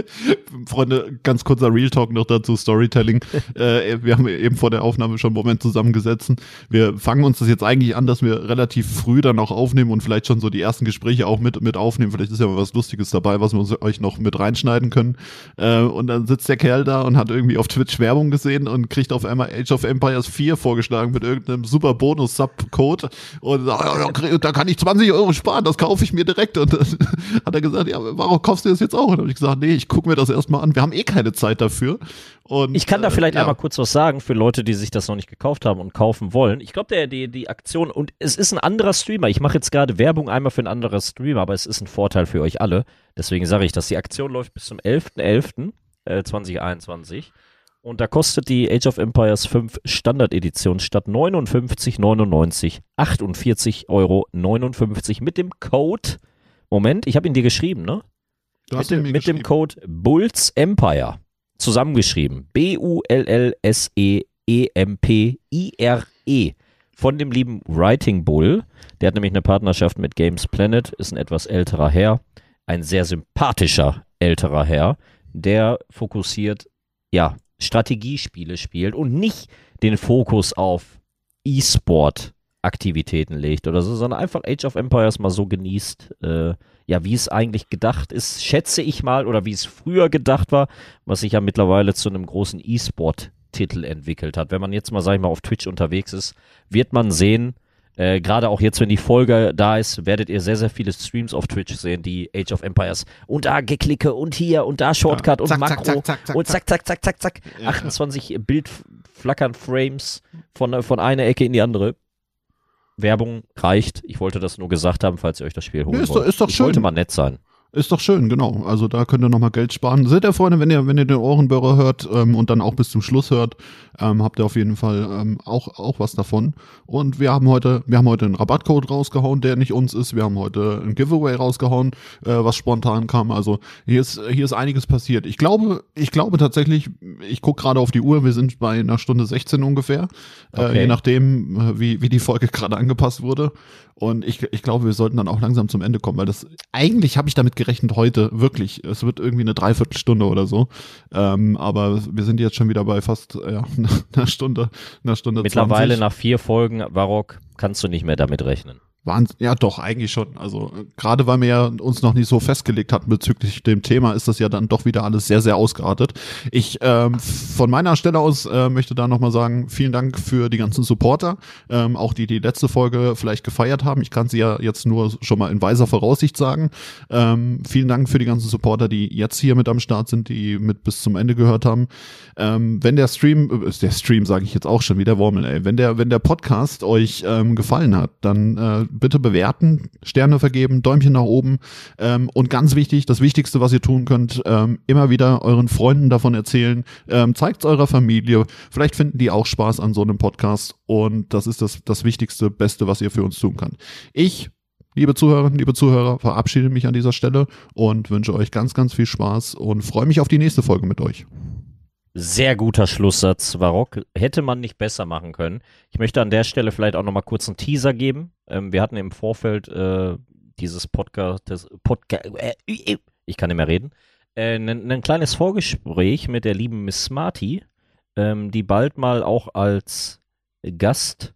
<laughs> Freunde, ganz kurzer Real Talk noch dazu, Storytelling. <laughs> äh, wir haben eben vor der Aufnahme schon einen Moment zusammengesetzt. Wir fangen uns das jetzt eigentlich an, dass wir relativ früh dann auch aufnehmen und vielleicht schon so die ersten Gespräche auch mit, mit aufnehmen. Vielleicht ist ja mal was Lustiges dabei, was wir euch noch mit reinschneiden können. Äh, und dann sitzt der Kerl da und hat irgendwie auf Twitch Werbung gesehen und kriegt auf einmal Age of Empires 4 vorgeschlagen mit irgendeinem super Bonus-Sub-Code. Und da kann ich 20 Euro sparen, das kaufe ich mir direkt. Und dann <laughs> hat er gesagt, ja, warum kaufst du das jetzt auch? Und dann habe ich gesagt, nee, ich gucke mir das erstmal an. Wir haben eh keine Zeit dafür. Und, ich kann da äh, vielleicht ja. einmal kurz was sagen für Leute, die sich das noch nicht gekauft haben und kaufen wollen. Ich glaube, die, die Aktion, und es ist ein anderer Streamer. Ich mache jetzt gerade Werbung einmal für einen anderen Streamer, aber es ist ein Vorteil für euch alle. Deswegen sage ich, dass die Aktion läuft bis zum 11.11. Äh, 2021. Und da kostet die Age of Empires 5 Standard-Edition statt 59,99 48,59 Euro mit dem Code. Moment, ich habe ihn dir geschrieben, ne? Du hast mit, dem. Code Bulls Empire zusammengeschrieben. B-U-L-L-S-E-E-M-P-I-R-E. Von dem lieben Writing Bull. Der hat nämlich eine Partnerschaft mit Games Planet, ist ein etwas älterer Herr. Ein sehr sympathischer älterer Herr, der fokussiert, ja, Strategiespiele spielt und nicht den Fokus auf E-Sport-Aktivitäten legt oder so, sondern einfach Age of Empires mal so genießt, äh, ja, wie es eigentlich gedacht ist, schätze ich mal, oder wie es früher gedacht war, was sich ja mittlerweile zu einem großen E-Sport-Titel entwickelt hat. Wenn man jetzt mal, sag ich mal, auf Twitch unterwegs ist, wird man sehen, äh, gerade auch jetzt, wenn die Folge da ist, werdet ihr sehr, sehr viele Streams auf Twitch sehen, die Age of Empires und da geklicke und hier und da Shortcut Ja. und Zack, Makro zack, zack, zack, und zack, zack, zack, zack, zack. Ja. 28 Bildflackern Frames von, von einer Ecke in die andere. Werbung reicht. Ich wollte das nur gesagt haben, falls ihr euch das Spiel holen Ja, ist doch- wollt. ist doch ich schön. wollte mal nett sein. Ist doch schön, genau. Also da könnt ihr nochmal Geld sparen. Seht ihr, Freunde, wenn ihr, wenn ihr den Ohrenbörer hört ähm, und dann auch bis zum Schluss hört, ähm, habt ihr auf jeden Fall ähm, auch, auch was davon. Und wir haben heute, wir haben heute einen Rabattcode rausgehauen, der nicht uns ist. Wir haben heute ein Giveaway rausgehauen, äh, was spontan kam. Also hier ist, hier ist einiges passiert. Ich glaube, ich glaube tatsächlich, ich gucke gerade auf die Uhr, wir sind bei einer Stunde 16 ungefähr. Äh, Okay. je nachdem, äh, wie, wie die Folge <laughs> gerade angepasst wurde. Und ich, ich glaube, wir sollten dann auch langsam zum Ende kommen, weil das eigentlich habe ich damit gerechnet heute, wirklich. Es wird irgendwie eine Dreiviertelstunde oder so. Ähm, aber wir sind jetzt schon wieder bei fast ja, <laughs> einer Stunde, einer Stunde Mittlerweile 20. nach vier Folgen Barock kannst du nicht mehr damit rechnen. Wahnsinn. Ja, doch, eigentlich schon. Also äh, gerade weil wir ja uns noch nicht so festgelegt hatten bezüglich dem Thema, ist das ja dann doch wieder alles sehr, sehr ausgeartet. Ich ähm, von meiner Stelle aus äh, möchte da nochmal sagen, vielen Dank für die ganzen Supporter, ähm, auch die die letzte Folge vielleicht gefeiert haben. Ich kann sie ja jetzt nur schon mal in weiser Voraussicht sagen. Ähm, vielen Dank für die ganzen Supporter, die jetzt hier mit am Start sind, die mit bis zum Ende gehört haben. Ähm, wenn der Stream, äh, der Stream sage ich jetzt auch schon wieder Wormel, ey, wenn der, wenn der Podcast euch ähm, gefallen hat, dann äh, bitte bewerten, Sterne vergeben, Däumchen nach oben ähm, und ganz wichtig, das Wichtigste, was ihr tun könnt, ähm, immer wieder euren Freunden davon erzählen, ähm, zeigt eurer Familie, vielleicht finden die auch Spaß an so einem Podcast und das ist das, das Wichtigste, Beste, was ihr für uns tun kann. Ich Liebe Zuhörerinnen, liebe Zuhörer, verabschiede mich an dieser Stelle und wünsche euch ganz, ganz viel Spaß und freue mich auf die nächste Folge mit euch. Sehr guter Schlusssatz, Barock. Hätte man nicht besser machen können. Ich möchte an der Stelle vielleicht auch nochmal kurz einen Teaser geben. Ähm, wir hatten im Vorfeld äh, dieses Podcast, Podca äh, ich kann nicht mehr reden, äh, ein, ein kleines Vorgespräch mit der lieben Miss Smarty, ähm, die bald mal auch als Gast,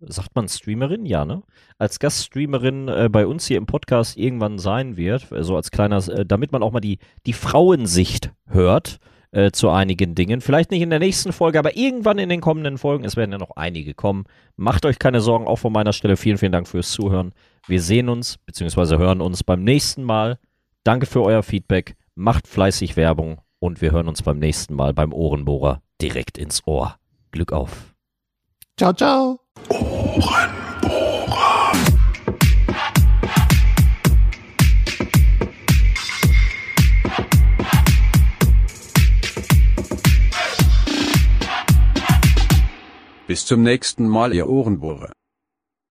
sagt man Streamerin? Ja, ne? Als Gaststreamerin äh, bei uns hier im Podcast irgendwann sein wird. So als kleiner, äh, damit man auch mal die, die Frauensicht hört äh, zu einigen Dingen. Vielleicht nicht in der nächsten Folge, aber irgendwann in den kommenden Folgen. Es werden ja noch einige kommen. Macht euch keine Sorgen, auch von meiner Stelle. Vielen, vielen Dank fürs Zuhören. Wir sehen uns, beziehungsweise hören uns beim nächsten Mal. Danke für euer Feedback. Macht fleißig Werbung und wir hören uns beim nächsten Mal beim Ohrenbohrer direkt ins Ohr. Glück auf. Ciao, ciao. Bis zum nächsten Mal, ihr Ohrenbohrer.